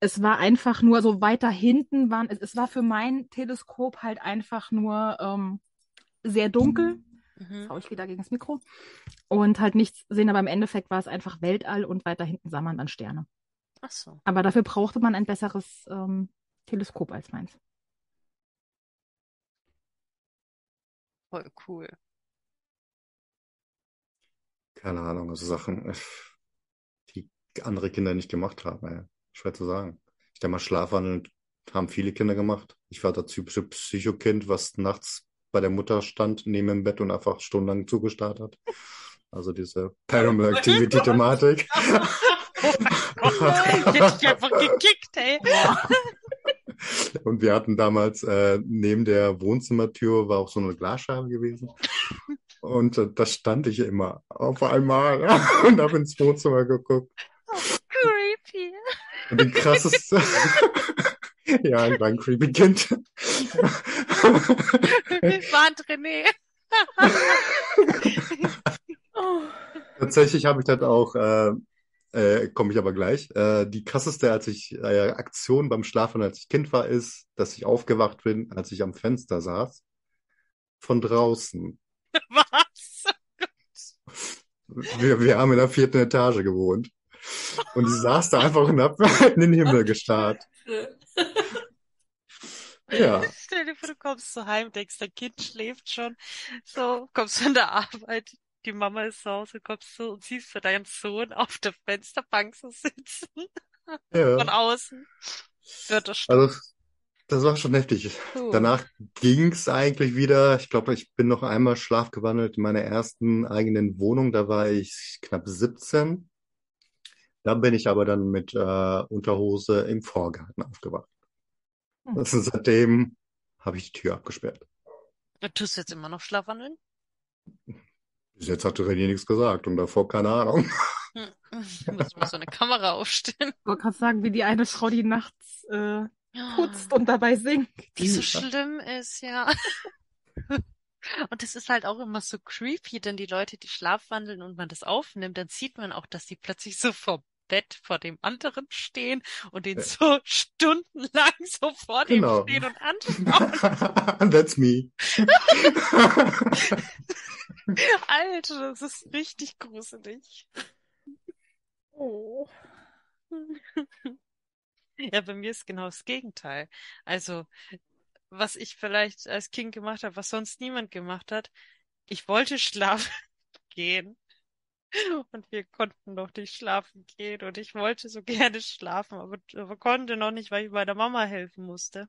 Es war einfach nur so weiter hinten waren, es, es war für mein Teleskop halt einfach nur ähm, sehr dunkel. Mhm. Jetzt hau ich wieder gegen das Mikro. Und halt nichts sehen, aber im Endeffekt war es einfach Weltall und weiter hinten sah man dann Sterne. Ach so. Aber dafür brauchte man ein besseres ähm, Teleskop als meins. Voll cool. Keine Ahnung, also Sachen, äh, die andere Kinder nicht gemacht haben, ey. Schwer zu sagen. Ich denke mal, Schlafwandeln haben viele Kinder gemacht. Ich war das typische Psychokind, was nachts bei der Mutter stand, neben dem Bett und einfach stundenlang zugestarrt hat. Also diese Paranormal Activity Thematik. Ich hätte dich einfach gekickt, ey. Und wir hatten damals äh, neben der Wohnzimmertür war auch so eine Glasscheibe gewesen. Und äh, da stand ich immer auf einmal und habe ins Wohnzimmer geguckt. Creepy. Und die krasseste. ja, ich war ein creepy Kind. Warnt René. Tatsächlich habe ich das auch, äh, äh, komme ich aber gleich. Äh, die krasseste als ich, äh, Aktion beim Schlafen, als ich Kind war, ist, dass ich aufgewacht bin, als ich am Fenster saß. Von draußen. Was? Wir, wir haben in der vierten Etage gewohnt. Und ich saß da einfach und hab in den Himmel gestarrt. Ja. Stell dir vor, du kommst so heim, denkst, dein Kind schläft schon. So, kommst von der Arbeit, die Mama ist zu Hause, kommst du und siehst so deinen Sohn auf der Fensterbank so sitzen. Ja. Von außen. Wird das. Also, das war schon heftig. Puh. Danach ging's eigentlich wieder. Ich glaube, ich bin noch einmal schlafgewandelt in meiner ersten eigenen Wohnung. Da war ich knapp 17. Da bin ich aber dann mit äh, Unterhose im Vorgarten aufgewacht. Hm. Also seitdem habe ich die Tür abgesperrt. Tust du jetzt immer noch Schlafwandeln? Bis jetzt hat René nichts gesagt und davor keine Ahnung. Hm. Muss mal so eine Kamera aufstellen. Ich wollte gerade sagen, wie die eine Frau, die nachts äh, putzt und dabei singt. Die so schlimm ist, ja. Und es ist halt auch immer so creepy, denn die Leute, die schlafwandeln und man das aufnimmt, dann sieht man auch, dass die plötzlich so vor Bett vor dem anderen stehen und den so stundenlang so vor dem Genau. stehen und anschauen. That's me. Alter, das ist richtig gruselig. Oh. Ja, bei mir ist genau das Gegenteil. Also, was ich vielleicht als Kind gemacht habe, was sonst niemand gemacht hat, ich wollte schlafen gehen. Und wir konnten noch nicht schlafen gehen. Und ich wollte so gerne schlafen, aber, aber konnte noch nicht, weil ich meiner Mama helfen musste.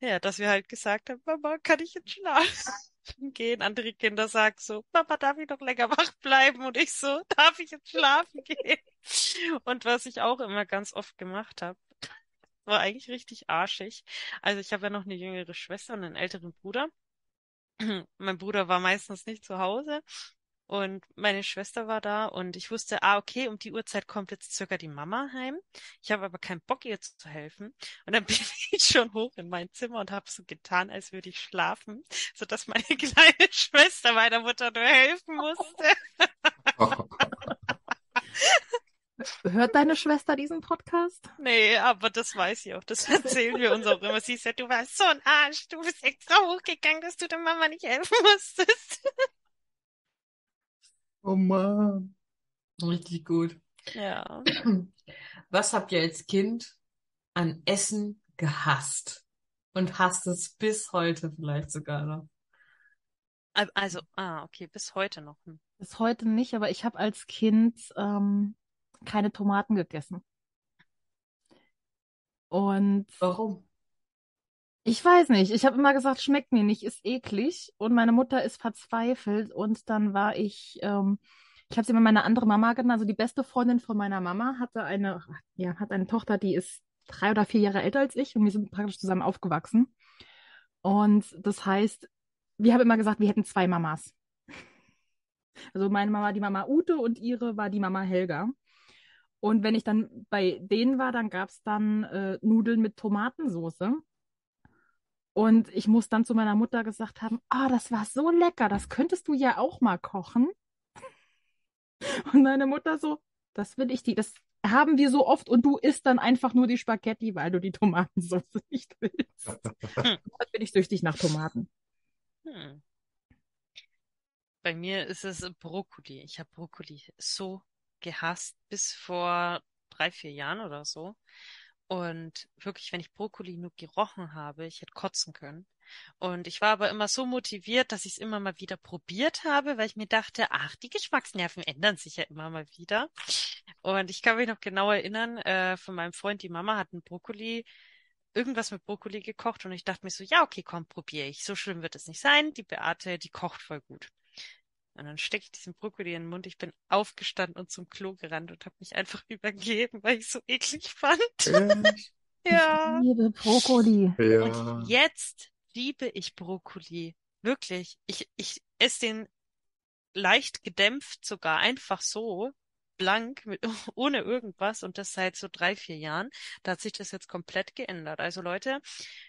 Ja, dass wir halt gesagt haben, Mama, kann ich jetzt schlafen gehen? Andere Kinder sagen so, Mama, darf ich noch länger wach bleiben? Und ich so, darf ich jetzt schlafen gehen? Und was ich auch immer ganz oft gemacht habe, war eigentlich richtig arschig. Also ich habe ja noch eine jüngere Schwester und einen älteren Bruder. Mein Bruder war meistens nicht zu Hause und meine Schwester war da und ich wusste, ah, okay, um die Uhrzeit kommt jetzt circa die Mama heim. Ich habe aber keinen Bock, ihr zu helfen. Und dann bin ich schon hoch in mein Zimmer und habe so getan, als würde ich schlafen, sodass meine kleine Schwester meiner Mutter nur helfen musste. Hört deine Schwester diesen Podcast? Nee, aber das weiß sie auch. Das erzählen wir uns auch immer. Sie sagt, du warst so ein Arsch. Du bist extra hochgegangen, dass du der Mama nicht helfen musstest. Oh Mann. Richtig gut. Ja. Was habt ihr als Kind an Essen gehasst? Und hasst es bis heute vielleicht sogar noch? Al- Also, ah, okay, bis heute noch. Hm. Bis heute nicht, aber ich habe als Kind ähm, keine Tomaten gegessen. Und Warum? Ich weiß nicht, ich habe immer gesagt, schmeckt mir nicht, ist eklig. Und meine Mutter ist verzweifelt. Und dann war ich, ähm, ich habe sie immer meine andere Mama genannt. Also die beste Freundin von meiner Mama hatte eine, ja, hat eine Tochter, die ist drei oder vier Jahre älter als ich und wir sind praktisch zusammen aufgewachsen. Und das heißt, wir haben immer gesagt, wir hätten zwei Mamas. Also meine Mama, die Mama Ute und ihre war die Mama Helga. Und wenn ich dann bei denen war, dann gab es dann äh, Nudeln mit Tomatensoße. Und ich muss dann zu meiner Mutter gesagt haben, ah, das war so lecker, das könntest du ja auch mal kochen. Und meine Mutter so, das will ich die, das haben wir so oft und du isst dann einfach nur die Spaghetti, weil du die Tomatensauce nicht willst. Jetzt bin ich süchtig nach Tomaten. Hm. Bei mir ist es Brokkoli. Ich habe Brokkoli so gehasst bis vor drei, vier Jahren oder so. Und wirklich, wenn ich Brokkoli nur gerochen habe, ich hätte kotzen können. Und ich war aber immer so motiviert, dass ich es immer mal wieder probiert habe, weil ich mir dachte, ach, die Geschmacksnerven ändern sich ja immer mal wieder. Und ich kann mich noch genau erinnern, äh, von meinem Freund, die Mama hat einen Brokkoli, irgendwas mit Brokkoli gekocht und ich dachte mir so, ja, okay, komm, probiere ich. So schlimm wird es nicht sein. Die Beate, die kocht voll gut. Und dann stecke ich diesen Brokkoli in den Mund. Ich bin aufgestanden und zum Klo gerannt und habe mich einfach übergeben, weil ich es so eklig fand. Echt? Ja. Ich liebe Brokkoli. Ja. Und jetzt liebe ich Brokkoli. Wirklich. Ich, ich esse den leicht gedämpft sogar einfach so, blank, mit, ohne irgendwas und das seit so drei, vier Jahren. Da hat sich das jetzt komplett geändert. Also Leute,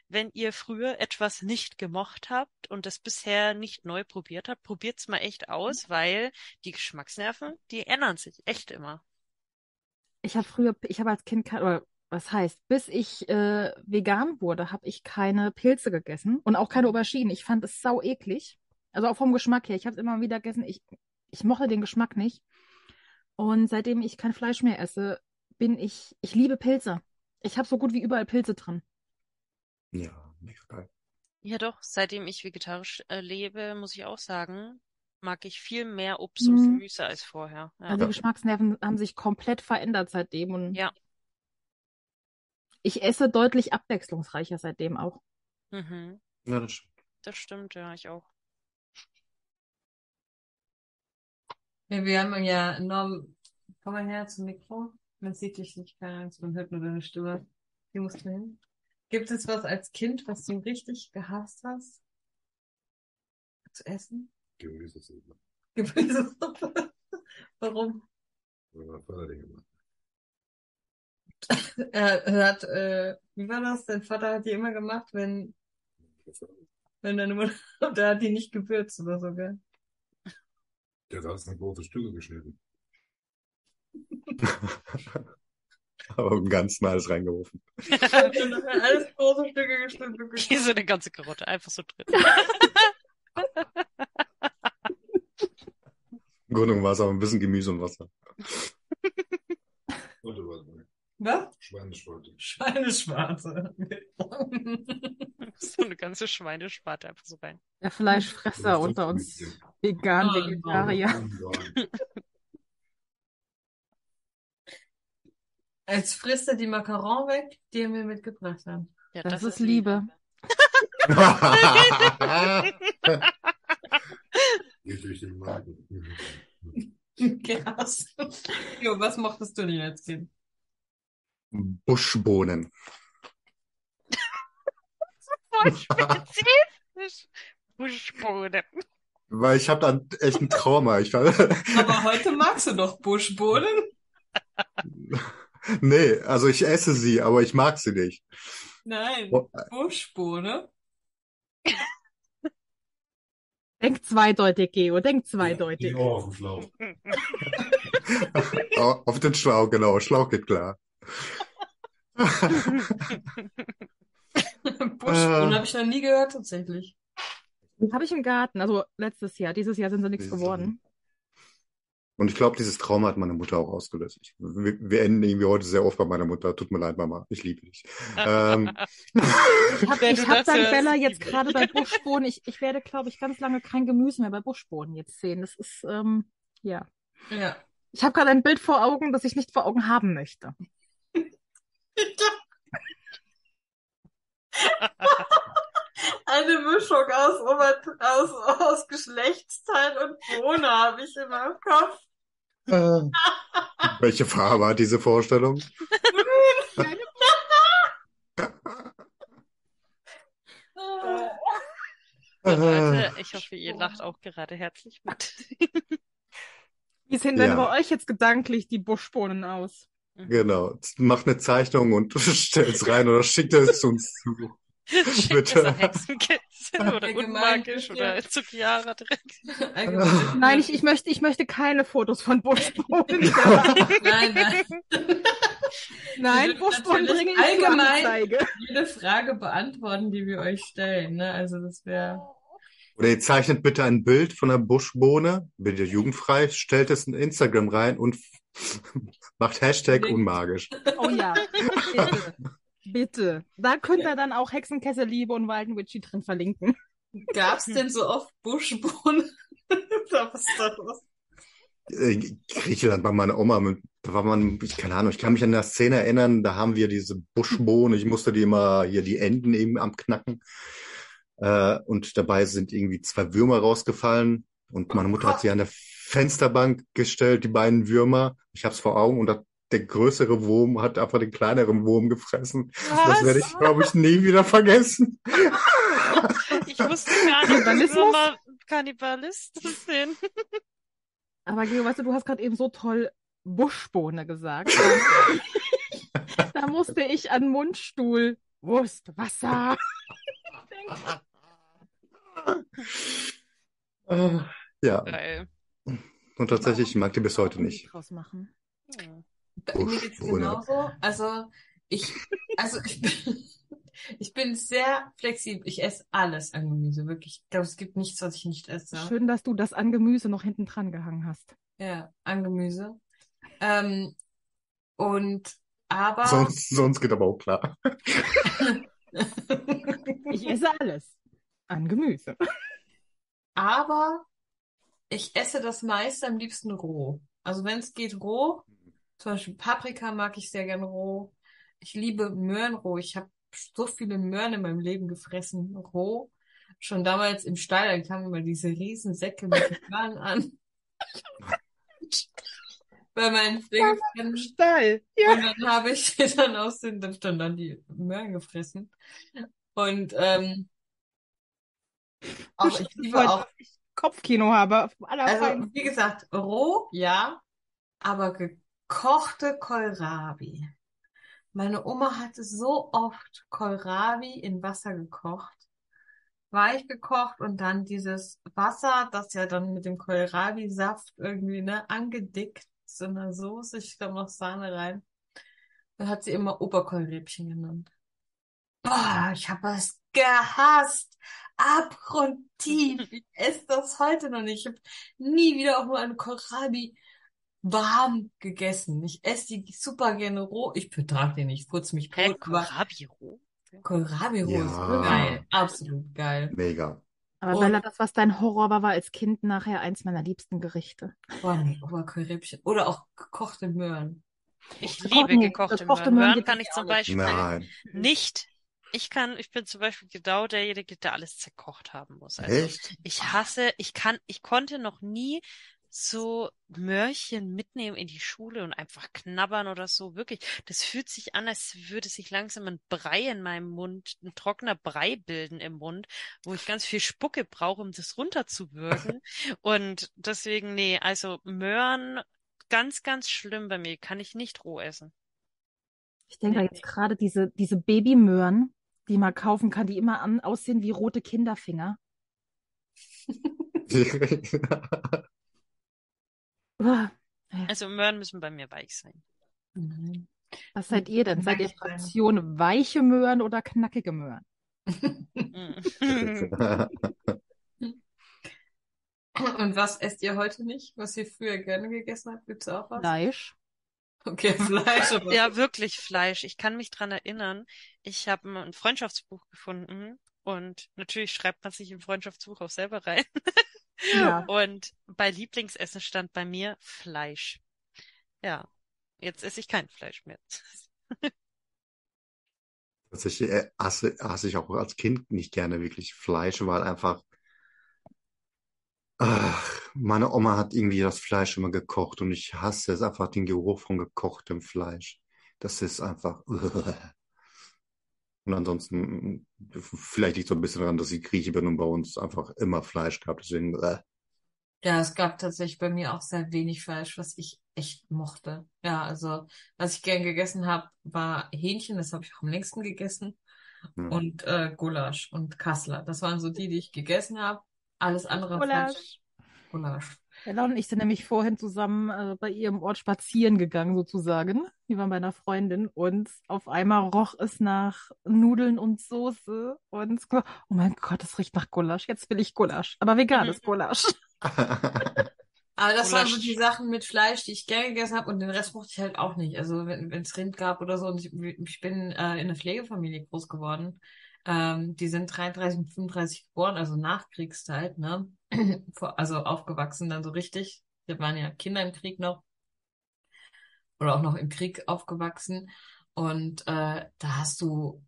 wenn ihr früher etwas nicht gemocht habt und das bisher nicht neu probiert habt, probiert's mal echt aus, weil die Geschmacksnerven, die ändern sich echt immer. Ich habe früher, ich habe als Kind, kein- oder was heißt, bis ich äh, vegan wurde, habe ich keine Pilze gegessen und auch keine Auberginen. Ich fand es sau eklig. Also auch vom Geschmack her. Ich habe es immer wieder gegessen. Ich, ich mochte den Geschmack nicht. Und seitdem ich kein Fleisch mehr esse, bin ich, ich liebe Pilze. Ich habe so gut wie überall Pilze drin. Ja, mega geil. Ja doch, seitdem ich vegetarisch äh, lebe, muss ich auch sagen, mag ich viel mehr Obst und Mhm. Gemüse als vorher. Ja. Also die Geschmacksnerven haben sich komplett verändert seitdem und Ja. ich esse deutlich abwechslungsreicher seitdem auch. Mhm. Ja, das stimmt. Das stimmt, ja, ich auch. Ja, wir haben ja enorm. Komm mal her zum Mikro. Man sieht dich nicht, keine Angst, man hört nur deine Stimme. Hier musst du hin. Gibt es was als Kind, was du richtig gehasst hast? Zu essen? Gemüsesuppe. Gemüsesuppe? Warum? Weil mein Vater gemacht Er, er hat, äh, wie war das? Dein Vater hat die immer gemacht, wenn, hat. wenn deine Mutter, der hat die nicht gewürzt oder so, gell? Der hat alles in große Stücke geschnitten. Aber im Ganzen alles reingeworfen. Alles große Stücke geschnitten. Hier so eine ganze Karotte, einfach so drin. Im Grunde war es aber ein bisschen Gemüse und Wasser. Was? Schweinespalte. Schweineschwarze. So eine ganze Schweinesparte einfach so rein. Der Fleischfresser unter uns vegan, Oh, Vegetarier. Als frisst er die Macaron weg, die er mir mitgebracht hat. Ja, Das ist Liebe. Geht durch den Magen. Krass. Jo, was mochtest du denn als Kind? Buschbohnen. Voll spezifisch. Buschbohnen. Weil ich habe da echt ein Trauma. Ich war, Aber heute magst du doch Buschbohnen. nee, also ich esse sie, aber ich mag sie nicht. Nein, Oh. Buschbohne. Denk zweideutig, Geo, denk zweideutig. Ohr auf dem Schlauch. Au- Auf den Schlauch, genau. Schlauch geht klar. Buschbohnen habe ich noch nie gehört, tatsächlich. Habe ich im Garten, also letztes Jahr. Dieses Jahr sind sie nichts geworden. Und ich glaube, dieses Trauma hat meine Mutter auch ausgelöst. Ich, wir, wir enden irgendwie heute sehr oft bei meiner Mutter. Tut mir leid, Mama. Ich liebe dich. Ähm, Ich habe hab Bella jetzt gerade bei Buschbohnen, ich, ich werde, glaube ich, ganz lange kein Gemüse mehr bei Buschbohnen jetzt sehen. Das ist, ähm, ja. Ja. Ich habe gerade ein Bild vor Augen, das ich nicht vor Augen haben möchte. Eine Mischung aus, aus, aus Geschlechtsteil und Bohne habe ich in meinem Kopf. äh, welche Farbe hat diese Vorstellung? Äh, Leute, ich hoffe, ihr lacht auch gerade herzlich mit. Wie sehen denn Ja. bei euch jetzt gedanklich die Buschbohnen aus? Genau. Mach eine Zeichnung und stell's rein oder schickt es uns zu. Bitte. es an Hexenkissen oder Allgemein unmagisch bitte. oder zu Chiara direkt. Allgemein. Nein, ich, ich möchte, ich möchte keine Fotos von Buschbohnen. Nein, nein. Nein, Buschbohnen bringe ich allgemein-. Jede Frage beantworten, die wir euch stellen. Ne? Also das wäre. Oder ihr zeichnet bitte ein Bild von einer Buschbohne, bitte jugendfrei, stellt es in Instagram rein und macht Hashtag unmagisch. Oh ja, bitte. Bitte. Da könnt ihr dann auch Hexenkessel, Liebe und Walden Witchy drin verlinken. Gab's denn so oft Buschbohnen? Was ist da los? Äh, Griechenland bei meiner Oma, mit- da war man, ich keine Ahnung, ich kann mich an der Szene erinnern, da haben wir diese Buschbohnen, ich musste die immer hier die Enden eben am Knacken. Äh, und dabei sind irgendwie zwei Würmer rausgefallen und meine Mutter hat sie an der Fensterbank gestellt, die beiden Würmer. Ich hab's vor Augen und da, der größere Wurm hat einfach den kleineren Wurm gefressen. Das werde ich, glaube ich, nie wieder vergessen. Ich wusste gar nicht, dass Kannibalismus? Kannibalisten sind. Aber Geo, weißt du, du hast gerade eben so toll Buschbohne gesagt. da musste ich an Mundstuhl, Wurst, Wasser. Ja, Geil. Und tatsächlich, ich mag die bis heute nicht. Draus machen. Hm. Mir geht's genauso. Also ich, also ich bin, ich bin sehr flexibel. Ich esse alles an Gemüse, wirklich. Ich glaube, es gibt nichts, was ich nicht esse. Schön, dass du das an Gemüse noch hinten dran gehangen hast. Ja, an Gemüse. Ähm, und aber Sonst, sonst geht aber auch klar. Ich esse alles an Gemüse. aber ich esse das meiste am liebsten roh. Also wenn es geht roh, zum Beispiel Paprika mag ich sehr gern roh. Ich liebe Möhren roh. Ich habe so viele Möhren in meinem Leben gefressen, roh. Schon damals im Stall, da kamen immer diese riesen Säcke mit Möhren an. Bei meinen Pflegefreunden. Stall. Und dann habe ich dann aus den, dann stand dann die Möhren gefressen. Und ähm, auch ich liebe auch, Kopfkino habe. also wie gesagt, roh, ja, aber gekochte Kohlrabi. Meine Oma hatte so oft Kohlrabi in Wasser gekocht, weich gekocht und dann dieses Wasser, das ja dann mit dem Kohlrabi-Saft irgendwie, ne, angedickt, so einer Soße, ich glaube noch Sahne rein. Dann hat sie immer Oberkohlräbchen genannt. Boah, ich habe es gehasst. Abgrundtief. Ich esse das heute noch nicht. Ich habe nie wieder auch nur einen Kohlrabi warm gegessen. Ich esse die super gerne roh. Ich vertrage den nicht, putz mich Hä, tot, Kohlrabi roh? Kohlrabi roh ist Ja. geil. Absolut geil. Mega. Aber Bella, das, was dein Horror war, war als Kind nachher eins meiner liebsten Gerichte. Boah, nee, Oberkohlräbchen. Oder auch gekochte Möhren. Ich liebe gekochte gekochte Möhren. Möhren kann ich zum. Beispiel Nein. nicht. Ich kann, ich bin zum Beispiel genau derjenige, der alles zerkocht haben muss. Also Echt? ich hasse, ich kann, ich konnte noch nie so Möhrchen mitnehmen in die Schule und einfach knabbern oder so. Wirklich, das fühlt sich an, als würde sich langsam ein Brei in meinem Mund, ein trockener Brei bilden im Mund, wo ich ganz viel Spucke brauche, um das runterzuwürgen. Und deswegen, nee, also Möhren, ganz, ganz schlimm bei mir, kann ich nicht roh essen. Ich denke da jetzt gerade diese, diese Babymöhren, die man kaufen kann, die immer an, aussehen wie rote Kinderfinger. Uah. Also Möhren müssen bei mir weich sein. Nein. Was seid ihr denn? Seid ihr. Fraktion weiche Möhren oder knackige Möhren? Mm. Und was esst ihr heute nicht, was ihr früher gerne gegessen habt? Gibt's auch was? Fleisch. Okay, Fleisch, aber Ja, wirklich Fleisch. Ich kann mich dran erinnern. Ich habe ein Freundschaftsbuch gefunden und natürlich schreibt man sich im Freundschaftsbuch auch selber rein. Ja. Und bei Lieblingsessen stand bei mir Fleisch. Ja, jetzt esse ich kein Fleisch mehr. Tatsächlich äh, hasse, hasse ich auch als Kind nicht gerne wirklich Fleisch, weil einfach, ach, meine Oma hat irgendwie das Fleisch immer gekocht und ich hasse es einfach den Geruch von gekochtem Fleisch. Das ist einfach. Und ansonsten, vielleicht liegt es so ein bisschen daran, dass ich Grieche bin und bei uns einfach immer Fleisch gab. Deswegen, äh, Ja, es gab tatsächlich bei mir auch sehr wenig Fleisch, was ich echt mochte. Ja, also was ich gern gegessen habe, war Hähnchen, das habe ich auch am längsten gegessen. ja. Und äh, Gulasch und Kassler. Das waren so die, die ich gegessen habe. Alles andere Gulasch. Fleisch. Gulasch. Ella und ich sind nämlich vorhin zusammen äh, bei ihrem Ort spazieren gegangen, sozusagen. Die waren bei einer Freundin und auf einmal roch es nach Nudeln und Soße und oh mein Gott, es riecht nach Gulasch. Jetzt will ich Gulasch, aber veganes Gulasch. Aber das waren so Gulasch. die Sachen mit Fleisch, die ich gern gegessen habe und den Rest mochte ich halt auch nicht. Also wenn es Rind gab oder so und ich, ich bin äh, in einer Pflegefamilie groß geworden. Ähm, die sind 33 und 35 geboren, also Nachkriegszeit, ne? Also aufgewachsen dann so richtig. Wir waren ja Kinder im Krieg noch oder auch noch im Krieg aufgewachsen und äh, da hast du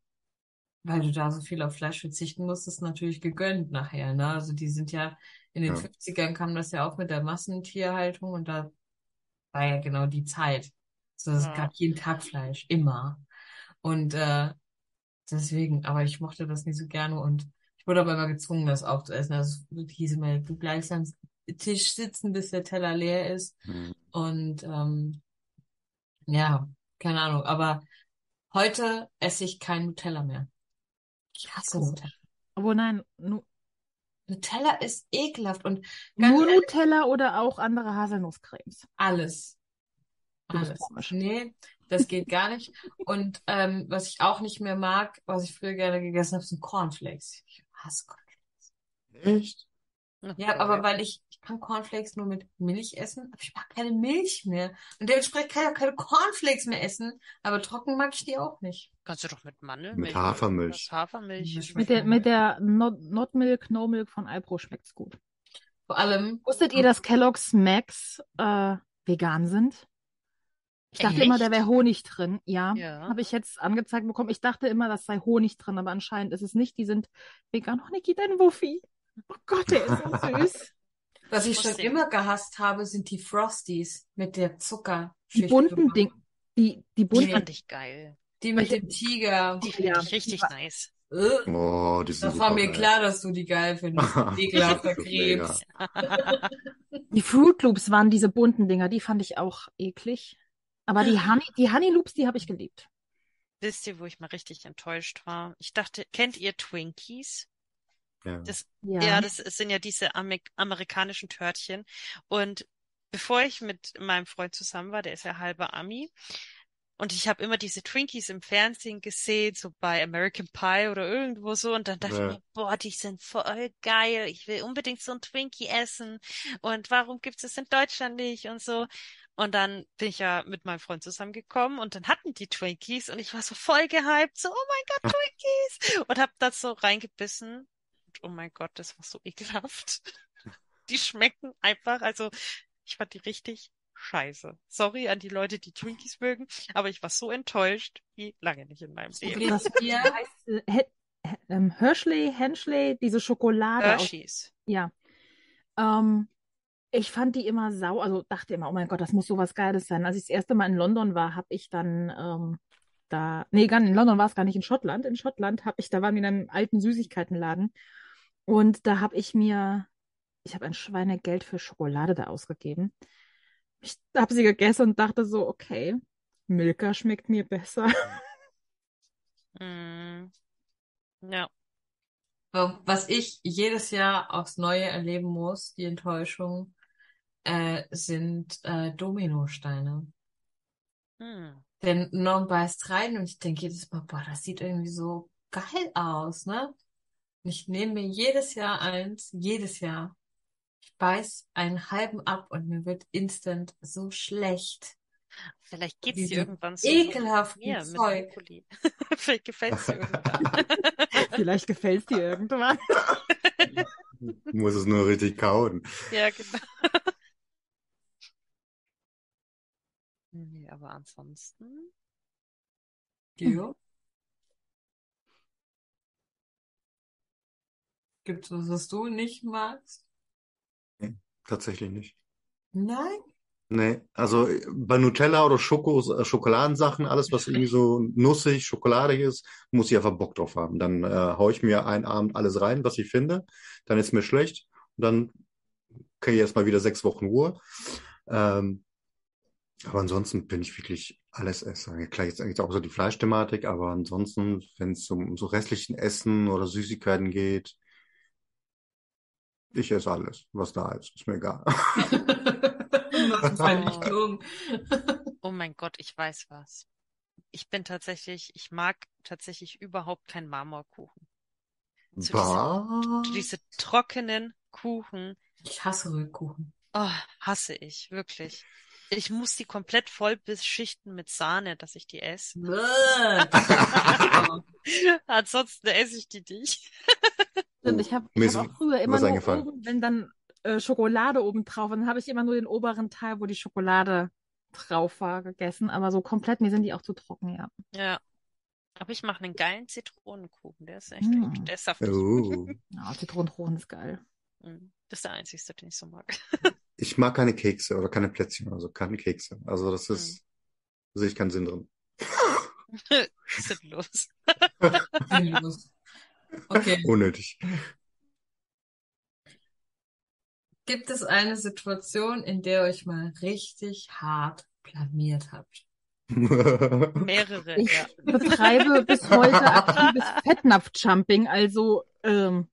weil du da so viel auf Fleisch verzichten musstest, natürlich gegönnt nachher, ne? Also die sind ja, in den Ja. 50ern kam das ja auch mit der Massentierhaltung und da war ja genau die Zeit. So, es Ja. gab jeden Tag Fleisch, immer. Und äh, deswegen, aber ich mochte das nicht so gerne und ich wurde aber immer gezwungen, das aufzuessen. Also es hieß immer, du bleibst am Tisch sitzen, bis der Teller leer ist. Hm. Und ähm, ja, keine Ahnung, aber heute esse ich kein Nutella mehr. Ich hasse Komisch. Nutella. Aber nein, nu Nutella ist ekelhaft und ganz nur ehrlich, Nutella oder auch andere Haselnusscremes. alles. Du Alles. Nee, das geht gar nicht. Und ähm, was ich auch nicht mehr mag, was ich früher gerne gegessen habe, sind Cornflakes. Ich hasse Cornflakes. Echt? Ja, aber weil ich, ich kann Cornflakes nur mit Milch essen, aber ich mag keine Milch mehr. Und dementsprechend kann ich auch keine Cornflakes mehr essen. Aber trocken mag ich die auch nicht. Kannst du doch mit Mandelmilch. Mit Hafermilch. Hafermilch. Mit der, mit der Not, Not Milk, No Milk von Alpro schmeckt's gut. Vor allem, Wusstet ihr, dass Kellogg's Max äh, vegan sind? Ich dachte immer, da wäre Honig drin. Ja, Ja. habe ich jetzt angezeigt bekommen. Ich dachte immer, das sei Honig drin, aber anscheinend ist es nicht. Die sind vegan. Oh, Niki, dein Wuffi. Oh Gott, der ist so süß. was ich schon immer gehasst habe, sind die Frosties mit der Die Zuckerschicht. bunten. Ding, die, die Die bunten. fand ich geil. Die mit dem Tiger. Die finde Ja. ich richtig Ja. nice. Oh, die sind Das war super mir geil. klar, dass du die geil findest. Ekelhafter. Krebs. Die Fruit Loops waren diese bunten Dinger, die fand ich auch eklig. Aber die Honey, die Honey Loops, die habe ich geliebt. Wisst ihr, wo ich mal richtig enttäuscht war? Ich dachte, kennt ihr Twinkies? Ja. Das, Ja. ja, das sind ja diese Amer amerikanischen Törtchen. Und bevor ich mit meinem Freund zusammen war, der ist ja halber Ami, und ich habe immer diese Twinkies im Fernsehen gesehen, so bei American Pie oder irgendwo so, und dann dachte Ja. ich mir, boah, die sind voll geil, ich will unbedingt so ein Twinkie essen. Und warum gibt's es in Deutschland nicht und so? Und dann bin ich ja mit meinem Freund zusammengekommen und dann hatten die Twinkies und ich war so voll gehypt, so, oh mein Gott, Twinkies! Und hab das so reingebissen. Und oh mein Gott, das war so ekelhaft. Die schmecken einfach, also ich fand die richtig scheiße. Sorry an die Leute, die Twinkies mögen, aber ich war so enttäuscht wie lange nicht in meinem Leben. Das Ja. heißt, äh, He- He- ähm, Henschley, diese Schokolade aus Hershey's. Ja. Ähm, ich fand die immer sau, also dachte immer, oh mein Gott, das muss sowas Geiles sein. Als ich das erste Mal in London war, habe ich dann ähm, da, nee, gar nicht, in London war es gar nicht, in Schottland. In Schottland habe ich, da waren wir in einem alten Süßigkeitenladen und da habe ich mir, ich habe ein Schweinegeld für Schokolade da ausgegeben. Ich habe sie gegessen und dachte so, okay, Milka schmeckt mir besser. Mm. Ja. Was ich jedes Jahr aufs Neue erleben muss, die Enttäuschung, äh, sind äh, Dominosteine. Hm. Denn Norm beißt rein und ich denke jedes Mal, boah, das sieht irgendwie so geil aus, ne? Und ich nehme mir jedes Jahr eins, jedes Jahr. Ich beiß einen halben ab und mir wird instant so schlecht. Vielleicht geht's Diese dir irgendwann so mir mit Zeug. Vielleicht gefällt's dir irgendwann. Vielleicht gefällt dir irgendwann. Muss es nur richtig kauen. Ja, genau. Nee, aber ansonsten. Geo? Gibt's was, was du nicht magst? Tatsächlich nicht. Nein? Nee, also äh, bei Nutella oder Schokos, äh, Schokoladensachen, alles, was irgendwie so nussig, schokoladig ist, muss ich einfach Bock drauf haben. Dann äh, hau ich mir einen Abend alles rein, was ich finde. Dann ist mir schlecht. Und dann kriege ich erstmal wieder sechs Wochen Ruhe. Ähm, aber ansonsten bin ich wirklich alles Esser. Ja, Klar, jetzt eigentlich auch so die Fleischthematik, aber ansonsten, wenn es um so restlichen Essen oder Süßigkeiten geht, ich esse alles, was da ist. Ist mir egal. Ist halt. Oh mein Gott, ich weiß was. Ich bin tatsächlich, ich mag tatsächlich überhaupt keinen Marmorkuchen. So diese, diese trockenen Kuchen, Ich hasse Rührkuchen. oh, hasse ich, wirklich. Ich muss die komplett voll beschichten mit Sahne, dass ich die esse. Ansonsten esse ich die nicht. Und ich habe Mir ich ist hab auch früher immer nur oben, wenn dann äh, Schokolade oben drauf, war, dann habe ich immer nur den oberen Teil, wo die Schokolade drauf war, gegessen. Aber so komplett, mir sind die auch zu trocken, ja. Ja. Aber ich mache einen geilen Zitronenkuchen, der ist echt Mm. gut. Der ist saftig. Oh. Ja, Zitronenkuchen ist geil. Mm. Das ist der einzige, den ich so mag. Ich mag keine Kekse oder keine Plätzchen, also keine Kekse. Also das ist, sehe ich keinen Sinn drin. Sinnlos. Sinnlos. Okay. Unnötig. Gibt es eine Situation, in der ihr euch mal richtig hart blamiert habt? Mehrere, Ich ja. betreibe bis heute aktives Fettnapf-Jumping, also ähm,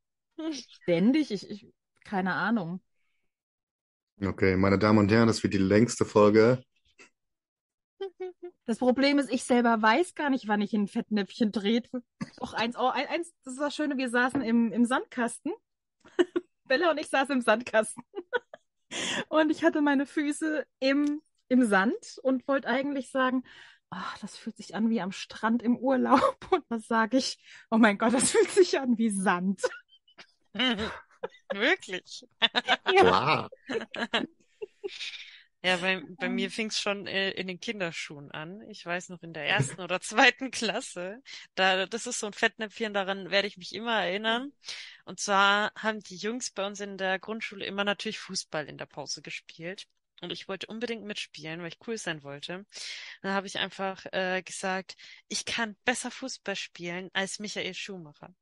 ständig. Ich, ich, keine Ahnung. Okay, meine Damen und Herren, das wird die längste Folge. Das Problem ist, ich selber weiß gar nicht, wann ich in ein Fettnäpfchen trete. Doch eins, oh, ein- eins, das ist das Schöne, wir saßen im, im Sandkasten. Bella und ich saßen im Sandkasten. Und ich hatte meine Füße im, im Sand und wollte eigentlich sagen, ach, das fühlt sich an wie am Strand im Urlaub. Und was sage ich? Oh mein Gott, das fühlt sich an wie Sand. Wirklich. Klar. Ja, bei, bei Ähm. mir fing es schon äh, in den Kinderschuhen an. Ich weiß noch in der ersten oder zweiten Klasse. Da, das ist so ein Fettnäpfchen, daran werde ich mich immer erinnern. Und zwar haben die Jungs bei uns in der Grundschule immer natürlich Fußball in der Pause gespielt. Und ich wollte unbedingt mitspielen, weil ich cool sein wollte. Dann habe ich einfach äh, gesagt, ich kann besser Fußball spielen als Michael Schumacher.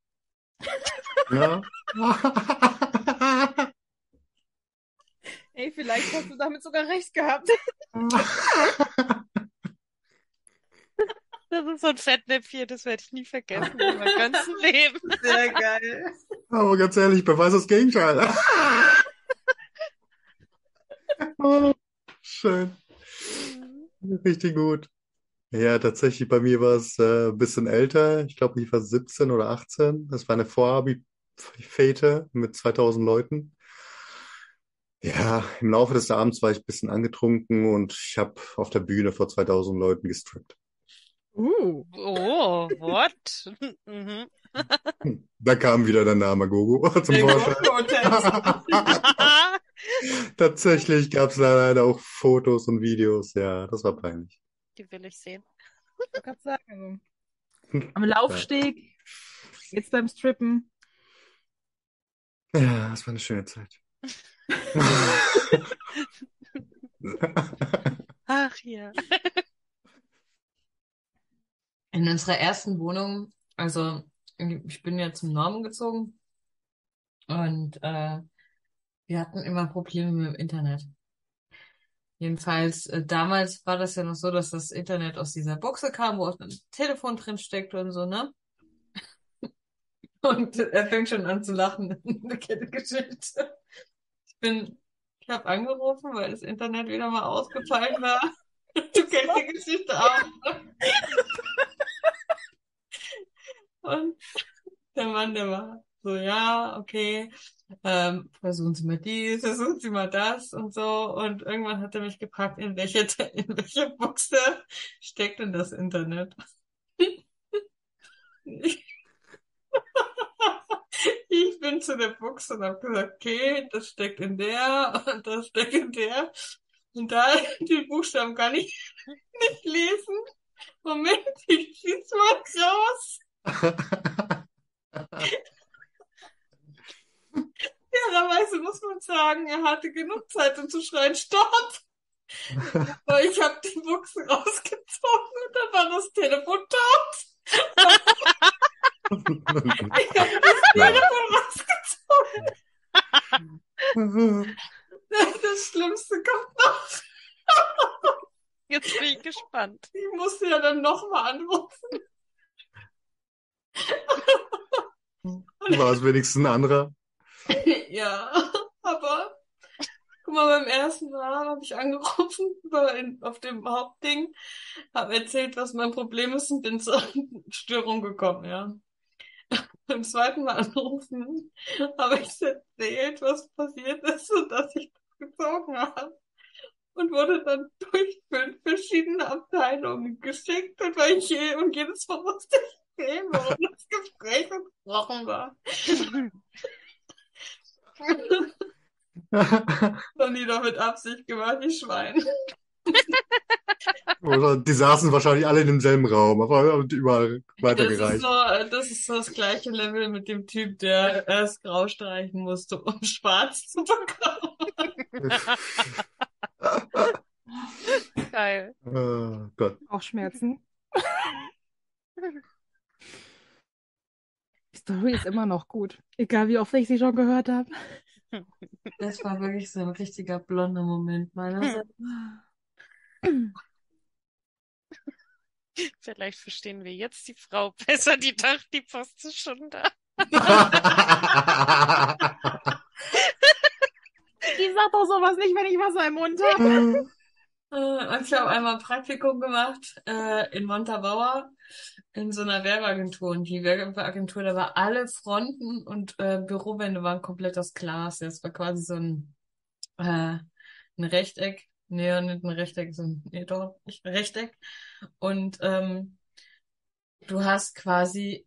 Ja. Ey, vielleicht hast du damit sogar recht gehabt. Das ist so ein Fettnäpfchen, das werde ich nie vergessen in meinem ganzen Leben. Sehr geil. Aber ganz ehrlich, beweis das Gegenteil. Oh, schön. Richtig gut. Ja, tatsächlich, bei mir war es äh, ein bisschen älter. Ich glaube, ich war 17 oder 18. Das war eine Vorabi-Fete mit 2000 Leuten. Ja, im Laufe des Abends war ich ein bisschen angetrunken und ich habe auf der Bühne vor 2000 Leuten gestrippt. Uh. Oh, what? Mhm. Da kam wieder der Name Gogo zum Vorschein. Tatsächlich gab es leider auch Fotos und Videos. Ja, das war peinlich. Die will ich sehen. Ich sagen. Am Laufsteg, jetzt beim Strippen. Ja, das war eine schöne Zeit. Ach ja. In unserer ersten Wohnung, also ich bin ja zum Normen gezogen und äh, wir hatten immer Probleme mit dem Internet. Jedenfalls, äh, damals war das ja noch so, dass das Internet aus dieser Buchse kam, wo auch ein Telefon drin steckt und so, ne? Und er fängt schon an zu lachen. Eine Geschichte. Ich bin, ich habe angerufen, weil das Internet wieder mal ausgefallen war. Du kennst die Geschichte auch. ne? Und der Mann, der war so, ja, okay, ähm, versuchen Sie mal dies, versuchen Sie mal das und so. Und irgendwann hat er mich gefragt, in welche, in welche Buchse steckt denn das Internet? Ich, bin zu der Buchse und habe gesagt, okay, das steckt in der und das steckt in der. Und da die Buchstaben kann ich nicht lesen. Moment, ich zieh's mal raus. Fairerweise muss man sagen, er hatte genug Zeit, um zu schreien, stopp! Aber ich habe die Buchse rausgezogen und dann war das Telefon tot. Ich habe das Telefon rausgezogen. Das Schlimmste kommt noch. Jetzt bin ich gespannt. Ich musste ja dann nochmal anrufen. War es wenigstens ein anderer? Ja, aber guck mal, beim ersten Mal habe ich angerufen in, auf dem Hauptding, habe erzählt, was mein Problem ist und bin zur Störung gekommen, ja. Beim zweiten Mal anrufen habe ich erzählt, was passiert ist und dass ich das gezogen habe. Und wurde dann durch fünf verschiedene Abteilungen geschickt und weil ich je, und jedes Mal musste ich reden, warum das Gespräch unterbrochen war. Haben die doch mit Absicht gemacht, die Schweine. Oder die saßen wahrscheinlich alle in demselben Raum, aber überall Das ist weitergereicht. so, äh, das ist so das gleiche Level mit dem Typ, der erst grau streichen musste, um schwarz zu bekommen. Geil. Oh Gott. Bauchschmerzen. Die Story ist immer noch gut. Egal wie oft ich sie schon gehört habe. Das war wirklich so ein richtiger blonder Moment meinerseits. Vielleicht verstehen wir jetzt die Frau besser, die dachte, die Post ist schon da. Ich sag doch sowas nicht, wenn ich Wasser im Mund habe. Äh, ich habe einmal ein Praktikum gemacht äh, in Montabaur in so einer Werbeagentur. Und die Werbeagentur, da war alle Fronten und äh, Bürowände waren komplett aus Glas. Das war quasi so ein, äh, ein Rechteck. Nee, nicht ein Rechteck, so ein, nee, doch, nicht ein Rechteck. Und ähm, du hast quasi,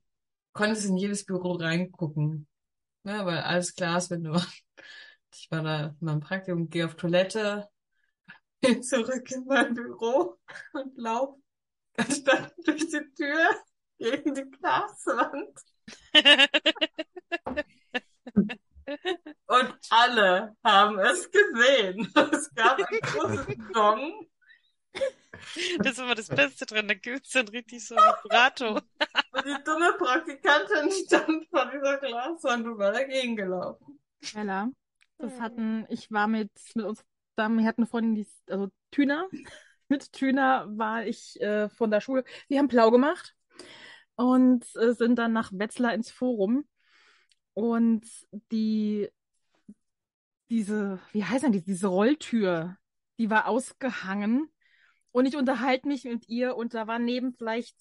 konntest in jedes Büro reingucken. Ja, weil alles Glas, wenn du, ich war da in meinem Praktikum, gehe auf Toilette, bin zurück in mein Büro und lauf anstatt durch die Tür gegen die Glaswand. Und alle haben es gesehen. Es gab ein großes Gong. Das ist immer das Beste dran. Da gibt's dann richtig so Vibrato. Und die dumme Praktikantin stand vor dieser Glaswand und war dagegen gelaufen. Bella, das hatten, ich war mit, mit uns zusammen, wir hatten eine Freundin, die, ist- also Tüner. Mit Tüner war ich äh, von der Schule. Wir haben Plau gemacht und äh, sind dann nach Wetzlar ins Forum. Und die, diese, wie heißt denn die, diese Rolltür, die war ausgehangen. Und ich unterhalte mich mit ihr und da war neben vielleicht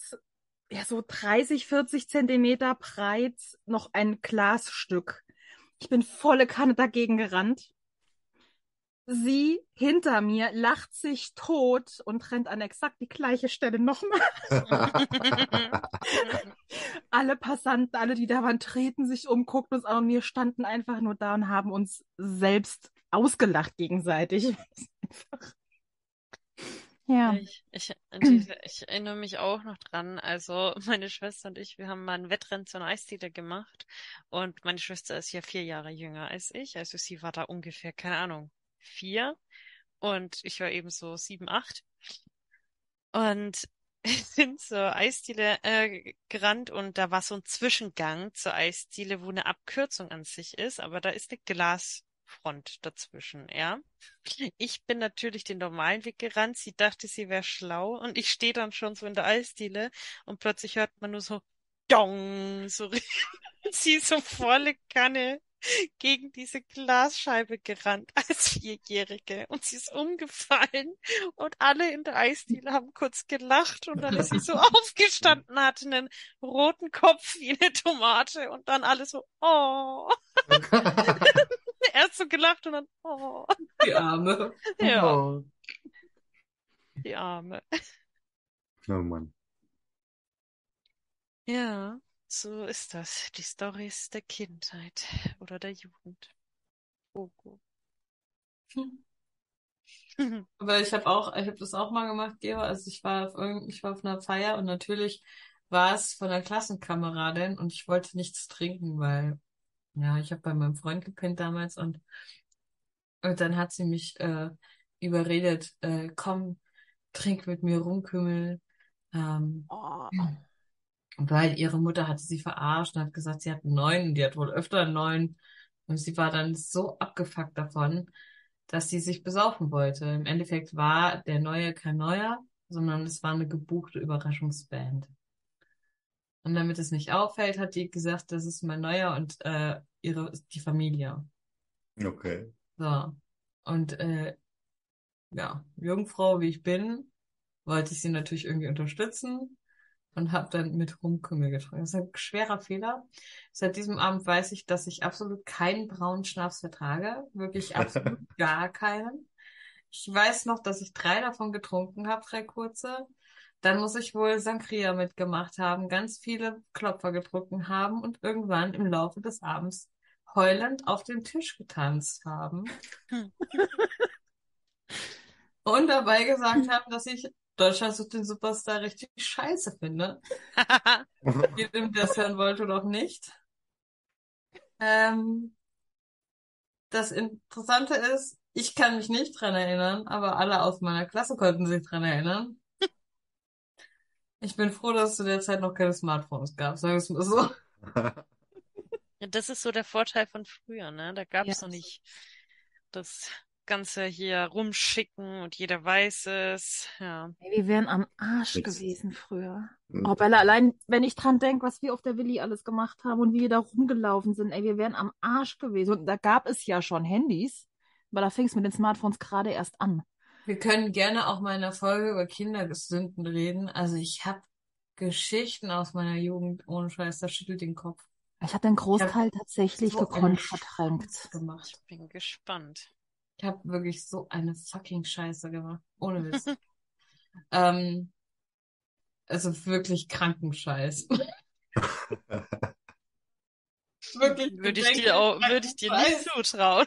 ja, so 30, 40 Zentimeter breit noch ein Glasstück. Ich bin volle Kanne dagegen gerannt. Sie hinter mir lacht sich tot und rennt an exakt die gleiche Stelle nochmal. Alle Passanten, alle, die da waren, treten sich um, guckten uns an und wir standen einfach nur da und haben uns selbst ausgelacht gegenseitig. Ja. Ich, ich, ich erinnere mich auch noch dran. Also meine Schwester und ich, wir haben mal ein Wettrennen zu einer Eisdiele gemacht. Und meine Schwester ist ja vier Jahre jünger als ich. Also sie war da ungefähr, keine Ahnung, vier. Und ich war eben so sieben, acht. Und sind zur Eisdiele äh, gerannt und da war so ein Zwischengang zur Eisdiele, wo eine Abkürzung an sich ist, aber da ist eine Glasfront dazwischen, ja. Ich bin natürlich den normalen Weg gerannt. Sie dachte, sie wäre schlau und ich stehe dann schon so in der Eisdiele und plötzlich hört man nur so Dong, so sie so volle Kanne gegen diese Glasscheibe gerannt als Vierjährige und sie ist umgefallen und alle in der Eisdiele haben kurz gelacht und dann ist sie so aufgestanden, hatte einen roten Kopf wie eine Tomate und dann alle so, oh. Erst so gelacht und dann, oh. Die Arme. Ja, Oh. die Arme. Oh Mann. Ja, so ist das. Die Storys der Kindheit oder der Jugend. Oh, gut. Aber ich habe auch, ich habe das auch mal gemacht, Gero. Also ich war auf irgend, ich war auf einer Feier und natürlich war es von einer Klassenkameradin und ich wollte nichts trinken, weil ja, ich habe bei meinem Freund gepennt damals und und dann hat sie mich äh, überredet, äh, komm, trink mit mir Rumkümmel. Ähm, Oh. Weil ihre Mutter hatte sie verarscht und hat gesagt, sie hat einen neuen und die hat wohl öfter einen neuen. Und sie war dann so abgefuckt davon, dass sie sich besaufen wollte. Im Endeffekt war der neue kein neuer, sondern es war eine gebuchte Überraschungsband. Und damit es nicht auffällt, hat die gesagt, das ist mein neuer und äh, ihre die Familie. Okay. So. Und äh, ja, Jungfrau wie ich bin, wollte ich sie natürlich irgendwie unterstützen und habe dann mit Rumkümmel getrunken. Das ist ein schwerer Fehler. Seit diesem Abend weiß ich, dass ich absolut keinen braunen Schnaps vertrage. Wirklich absolut gar keinen. Ich weiß noch, dass ich drei davon getrunken habe, drei kurze. Dann muss ich wohl Sangria mitgemacht haben, ganz viele Klopfer getrunken haben und irgendwann im Laufe des Abends heulend auf dem Tisch getanzt haben. Und dabei gesagt haben, dass ich Deutschland sucht den Superstar richtig scheiße finde. Jedem, der es hören wollte oder auch nicht. Ähm, das Interessante ist, ich kann mich nicht dran erinnern, aber alle aus meiner Klasse konnten sich dran erinnern. Ich bin froh, dass es zu der Zeit noch keine Smartphones gab, sagen wir es mal so. Das ist so der Vorteil von früher, ne? Da gab es Ja. noch nicht das Ganze hier rumschicken und jeder weiß es. Ja. Wir wären am Arsch Jetzt- gewesen früher. Hm. Oh, Bella, allein wenn ich dran denke, was wir auf der Willi alles gemacht haben und wie wir da rumgelaufen sind, ey, wir wären am Arsch gewesen. Und da gab es ja schon Handys, aber da fing es mit den Smartphones gerade erst an. Wir können gerne auch mal in der Folge über Kindersünden reden. Also ich habe Geschichten aus meiner Jugend, ohne Scheiß, das schüttelt den Kopf. Ich habe den Großteil tatsächlich so gekonnt verdrängt. gemacht. Ich bin gespannt. Ich habe wirklich so eine fucking Scheiße gemacht. Ohne Witz. ähm, also wirklich kranken Scheiß. Wirklich Würde ich dir auch, würde ich dir nicht zutrauen.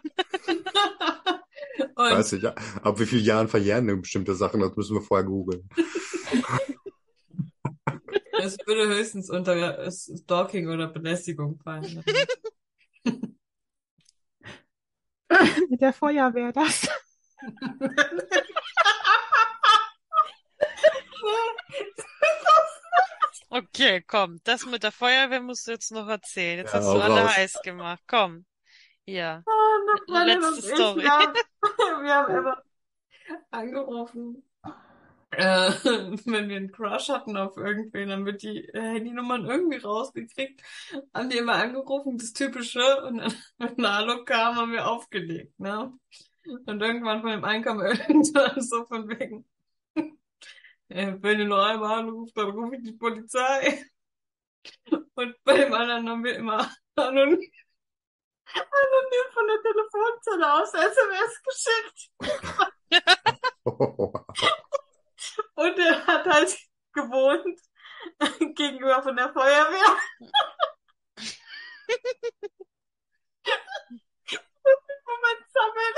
Und Weiß nicht, ab wie vielen Jahren verjähren denn bestimmte Sachen? Das müssen wir vorher googeln. es würde höchstens unter Stalking oder Belästigung fallen. Mit der Feuerwehr das. Okay, komm, das mit der Feuerwehr musst du jetzt noch erzählen. Jetzt Ja, hast du alle raus. heiß gemacht. Komm. Ja. Oh, Letzte Story. Wir haben, wir haben immer angerufen. Äh, wenn wir einen Crush hatten auf irgendwen, dann wird die äh, Handynummern irgendwie rausgekriegt, haben die immer angerufen, das Typische, und dann, wenn Hallo kam, haben wir aufgelegt, ne? Und irgendwann von dem einen kam irgendwann so von wegen, äh, wenn ihr noch einmal anruft, dann rufe ich die Polizei. Und bei dem anderen haben wir immer anonym, anonym von der Telefonzelle aus SMS geschickt. Und er hat halt gewohnt gegenüber von der Feuerwehr. Moment sammeln.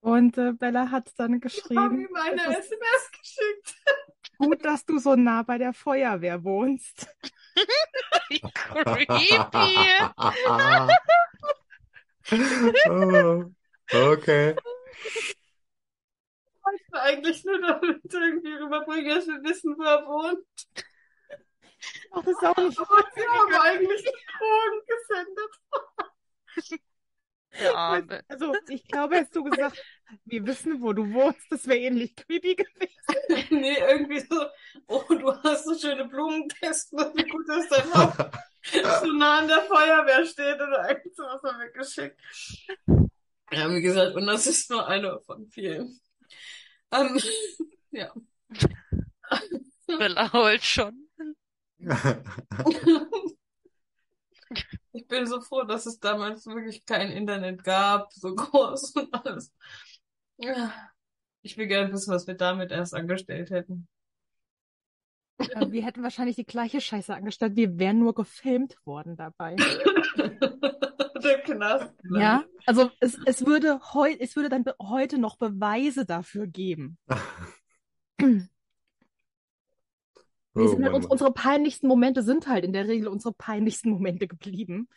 Und äh, Bella hat dann geschrieben, ihm eine es ist SMS geschickt. gut, dass du so nah bei der Feuerwehr wohnst. Creepy. Oh, okay. Ich will eigentlich nur damit irgendwie rüberbringen, dass wir wissen, wo er wohnt. Ach, das ist auch nicht. Aber wir haben eigentlich Drogen gesendet. Arme. Also, ich glaube, hättest du gesagt, wir wissen, wo du wohnst, das wäre ähnlich creepy gewesen. Nee, irgendwie so, oh, du hast so schöne Blumentesten, wie gut, dass dein Haus so nah an der Feuerwehr steht oder irgend sowas haben wir geschickt. Ja, wie gesagt, und das ist nur eine von vielen. Ähm, ja. Bella heult schon. Ich bin so froh, dass es damals wirklich kein Internet gab, so groß und alles. Ich will gerne wissen, was wir damit erst angestellt hätten. Wir hätten wahrscheinlich die gleiche Scheiße angestellt. Wir wären nur gefilmt worden dabei. Der Knast. Ja, also es, es würde heu, es würde dann heute noch Beweise dafür geben. Oh sind halt, uns, unsere peinlichsten Momente sind halt in der Regel unsere peinlichsten Momente geblieben.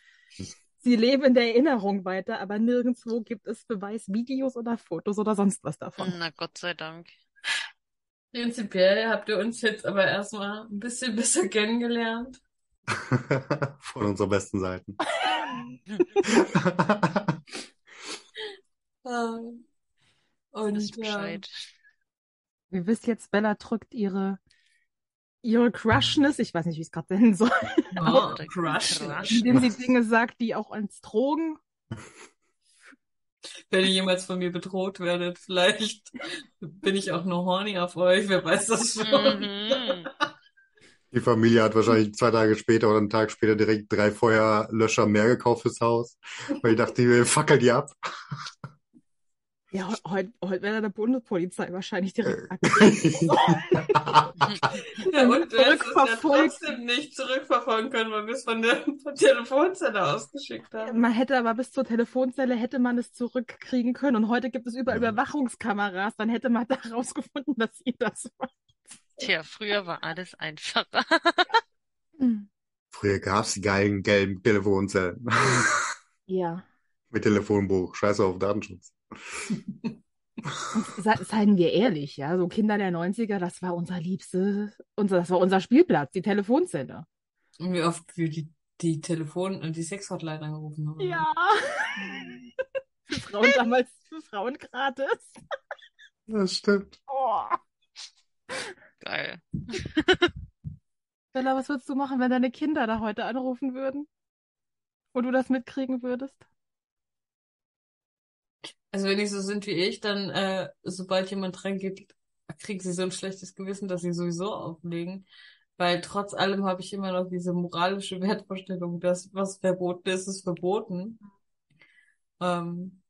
Sie leben in der Erinnerung weiter, aber nirgendwo gibt es Beweisvideos oder Fotos oder sonst was davon. Na Gott sei Dank. Prinzipiell habt ihr uns jetzt aber erstmal ein bisschen besser kennengelernt. Von unserer besten Seiten. Ähm, Und Bescheid. Ihr wisst jetzt, Bella drückt ihre, ihre Crushness, ich weiß nicht, wie ich es gerade nennen soll, oh, Crush. Indem sie Dinge sagt, die auch ans Drogen. Wenn ihr jemals von mir bedroht werdet, vielleicht bin ich auch nur horny auf euch, wer weiß das schon. Die Familie hat wahrscheinlich zwei Tage später oder einen Tag später direkt drei Feuerlöscher mehr gekauft fürs Haus, weil ich dachte, wir fackeln die ab. Ja, he- heute, heute wäre der Bundespolizei wahrscheinlich direkt Ja, Dann und wir ja zurückverfolgt. trotzdem nicht zurückverfolgen können, weil wir es von der von Telefonzelle ausgeschickt haben. Man hätte aber bis zur Telefonzelle hätte man es zurückkriegen können. Und heute gibt es überall Ja. Überwachungskameras. Dann hätte man da rausgefunden, dass ihr das war. Tja, früher war alles einfacher. Früher gab's die geilen gelben Telefonzellen. Ja. Mit Telefonbuch. Scheiße auf Datenschutz. Und se seien wir ehrlich, ja, so Kinder der 90er, das war unser liebste, unser, das war unser Spielplatz, die Telefonzelle. Und wie oft wir die, die Telefon, äh, die Sexhotline angerufen haben. Ja. für Frauen damals, für Frauen gratis. Das stimmt. Oh. Geil. Bella, was würdest du machen, wenn deine Kinder da heute anrufen würden? Und du das mitkriegen würdest? Also wenn die so sind wie ich, dann äh, sobald jemand reingeht, kriegen sie so ein schlechtes Gewissen, dass sie sowieso auflegen. Weil trotz allem habe ich immer noch diese moralische Wertvorstellung, dass was verboten ist, ist verboten. Ähm,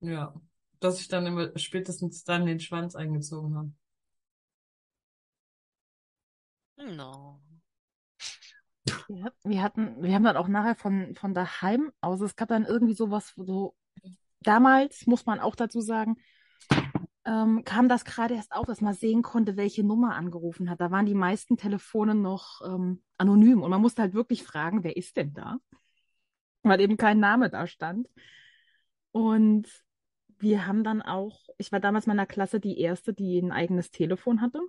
ja, dass ich dann immer spätestens dann den Schwanz eingezogen habe. No. Wir, wir hatten, wir haben dann auch nachher von, von daheim aus, es gab dann irgendwie sowas, so, damals, muss man auch dazu sagen, ähm, kam das gerade erst auf, dass man sehen konnte, welche Nummer angerufen hat. Da waren die meisten Telefone noch ähm, anonym und man musste halt wirklich fragen, wer ist denn da? Weil eben kein Name da stand. Und wir haben dann auch, ich war damals in meiner Klasse die erste, die ein eigenes Telefon hatte.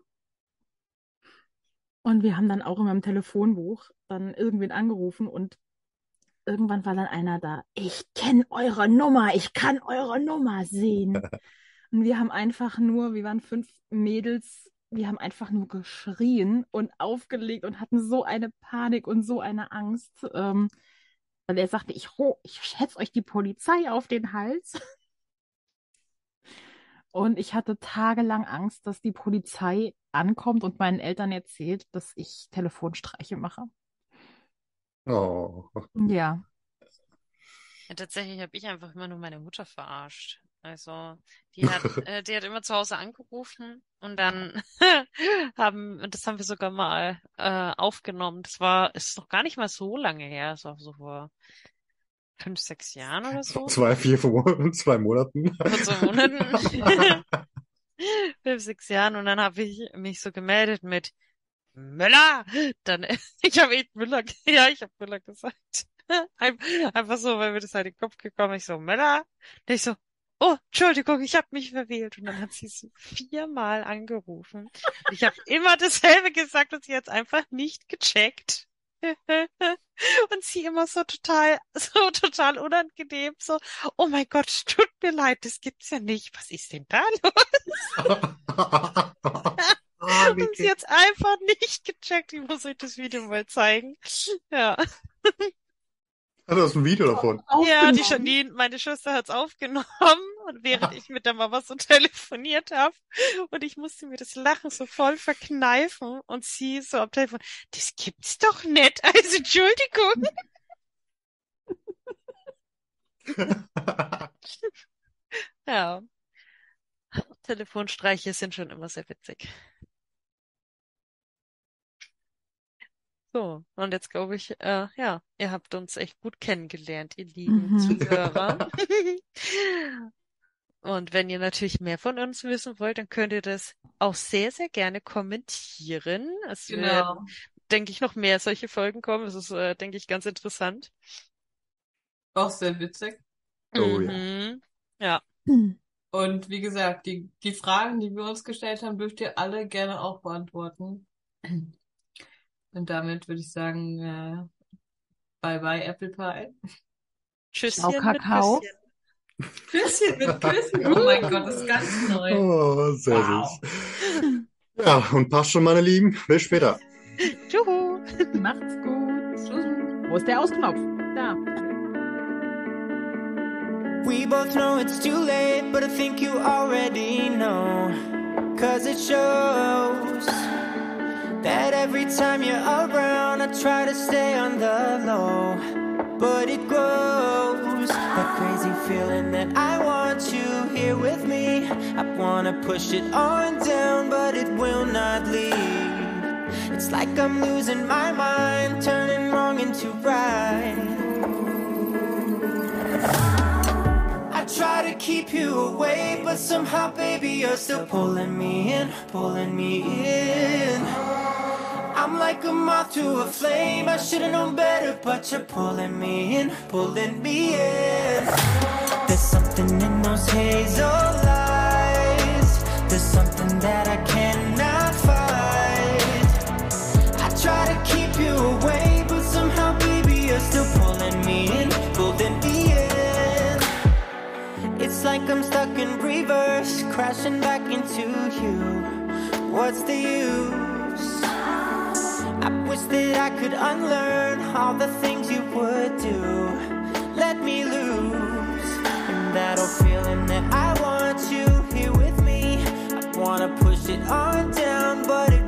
Und wir haben dann auch in meinem Telefonbuch dann irgendwen angerufen und irgendwann war dann einer da. Ich kenne eure Nummer, ich kann eure Nummer sehen. Und wir haben einfach nur, wir waren fünf Mädels, wir haben einfach nur geschrien und aufgelegt und hatten so eine Panik und so eine Angst. Ähm, weil er sagte, ich, ich schätze euch die Polizei auf den Hals. Und ich hatte tagelang Angst, dass die Polizei ankommt und meinen Eltern erzählt, dass ich Telefonstreiche mache. Oh. Ja. Ja, tatsächlich habe ich einfach immer nur meine Mutter verarscht. Also die hat, äh, die hat immer zu Hause angerufen und dann haben, das haben wir sogar mal äh, aufgenommen. Das war, ist noch gar nicht mal so lange her, das war so vor fünf, sechs Jahren oder so. Zwei, vier, zwei Monaten. Vor zwei Monaten. fünf, sechs Jahren und dann habe ich mich so gemeldet mit Müller. Dann, ich habe echt Müller, ja, ich habe Müller gesagt. Einfach so, weil mir das halt in den Kopf gekommen ist. Ich so, Müller. Und ich so, oh, Entschuldigung, ich habe mich verwählt. Und dann hat sie so viermal angerufen. Ich habe immer dasselbe gesagt und sie hat einfach nicht gecheckt. Und sie immer so total, so total unangenehm, so, oh mein Gott, tut mir leid, das gibt's ja nicht. Was ist denn da los? Ah, Und sie hat's einfach nicht gecheckt. Ich muss euch das Video mal zeigen. Ja. Hat das ein Video davon? Ja, die Janine, meine Schwester hat's aufgenommen und während ich mit der Mama so telefoniert habe und ich musste mir das Lachen so voll verkneifen und sie so am Telefon, das gibt's doch nicht, also Entschuldigung. Ja. Telefonstreiche sind schon immer sehr witzig. So, und jetzt glaube ich, äh, ja, ihr habt uns echt gut kennengelernt, ihr lieben Mhm. Zuhörer. Und wenn ihr natürlich mehr von uns wissen wollt, dann könnt ihr das auch sehr, sehr gerne kommentieren. Es Genau. werden, denke ich, noch mehr solche Folgen kommen. Das ist, äh, denke ich, ganz interessant. Auch sehr witzig. Oh ja. Mhm. Ja, Und wie gesagt, die, die Fragen, die wir uns gestellt haben, dürft ihr alle gerne auch beantworten. Und damit würde ich sagen, äh, bye bye Apple Pie. Tschüsschen mit Kakao. Küsschen. Küsschen mit Küssen. Oh mein Gott, das ist ganz neu. Oh, sehr Wow. süß. Ja, und passt schon, meine Lieben. Bis später. Juhu. Macht's gut. Wo ist der Ausknopf? Da. We both know it's too late, but I think you already know. Cause it shows that every time you're around, I try to stay on the low. But it grows that crazy feeling that I want you here with me. I wanna push it on down, but it will not leave. It's like I'm losing my mind, turning wrong into right. I try to keep you away, but somehow, baby, you're still pulling me in, pulling me in. I'm like a moth to a flame. I should've known better, but you're pulling me in, pulling me in. There's something in those hazel eyes. There's something that I cannot fight. I try to keep you away, but somehow, baby, you're still pulling me in, pulling me in. It's like I'm stuck in reverse, crashing back into you. What's the use? I wish that I could unlearn all the things you would do. Let me loose in that old feeling that I want you here with me. I wanna push it on down, but it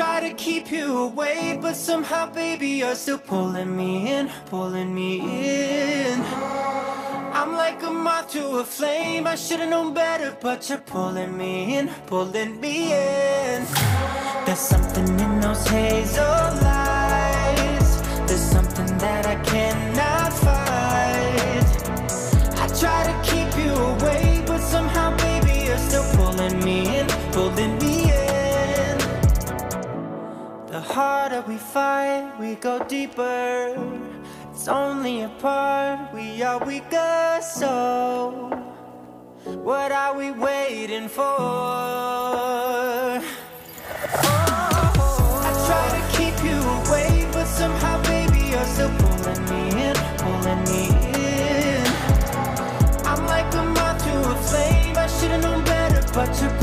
try to keep you away, but somehow, baby, you're still pulling me in, pulling me in. I'm like a moth to a flame. I should've known better, but you're pulling me in, pulling me in. There's something in those hazel eyes. harder we fight, we go deeper. It's only a part, we are weaker, so what are we waiting for? Oh, I try to keep you away, but somehow, baby, you're still pulling me in, pulling me in. I'm like a moth to a flame, I should've known better, but you're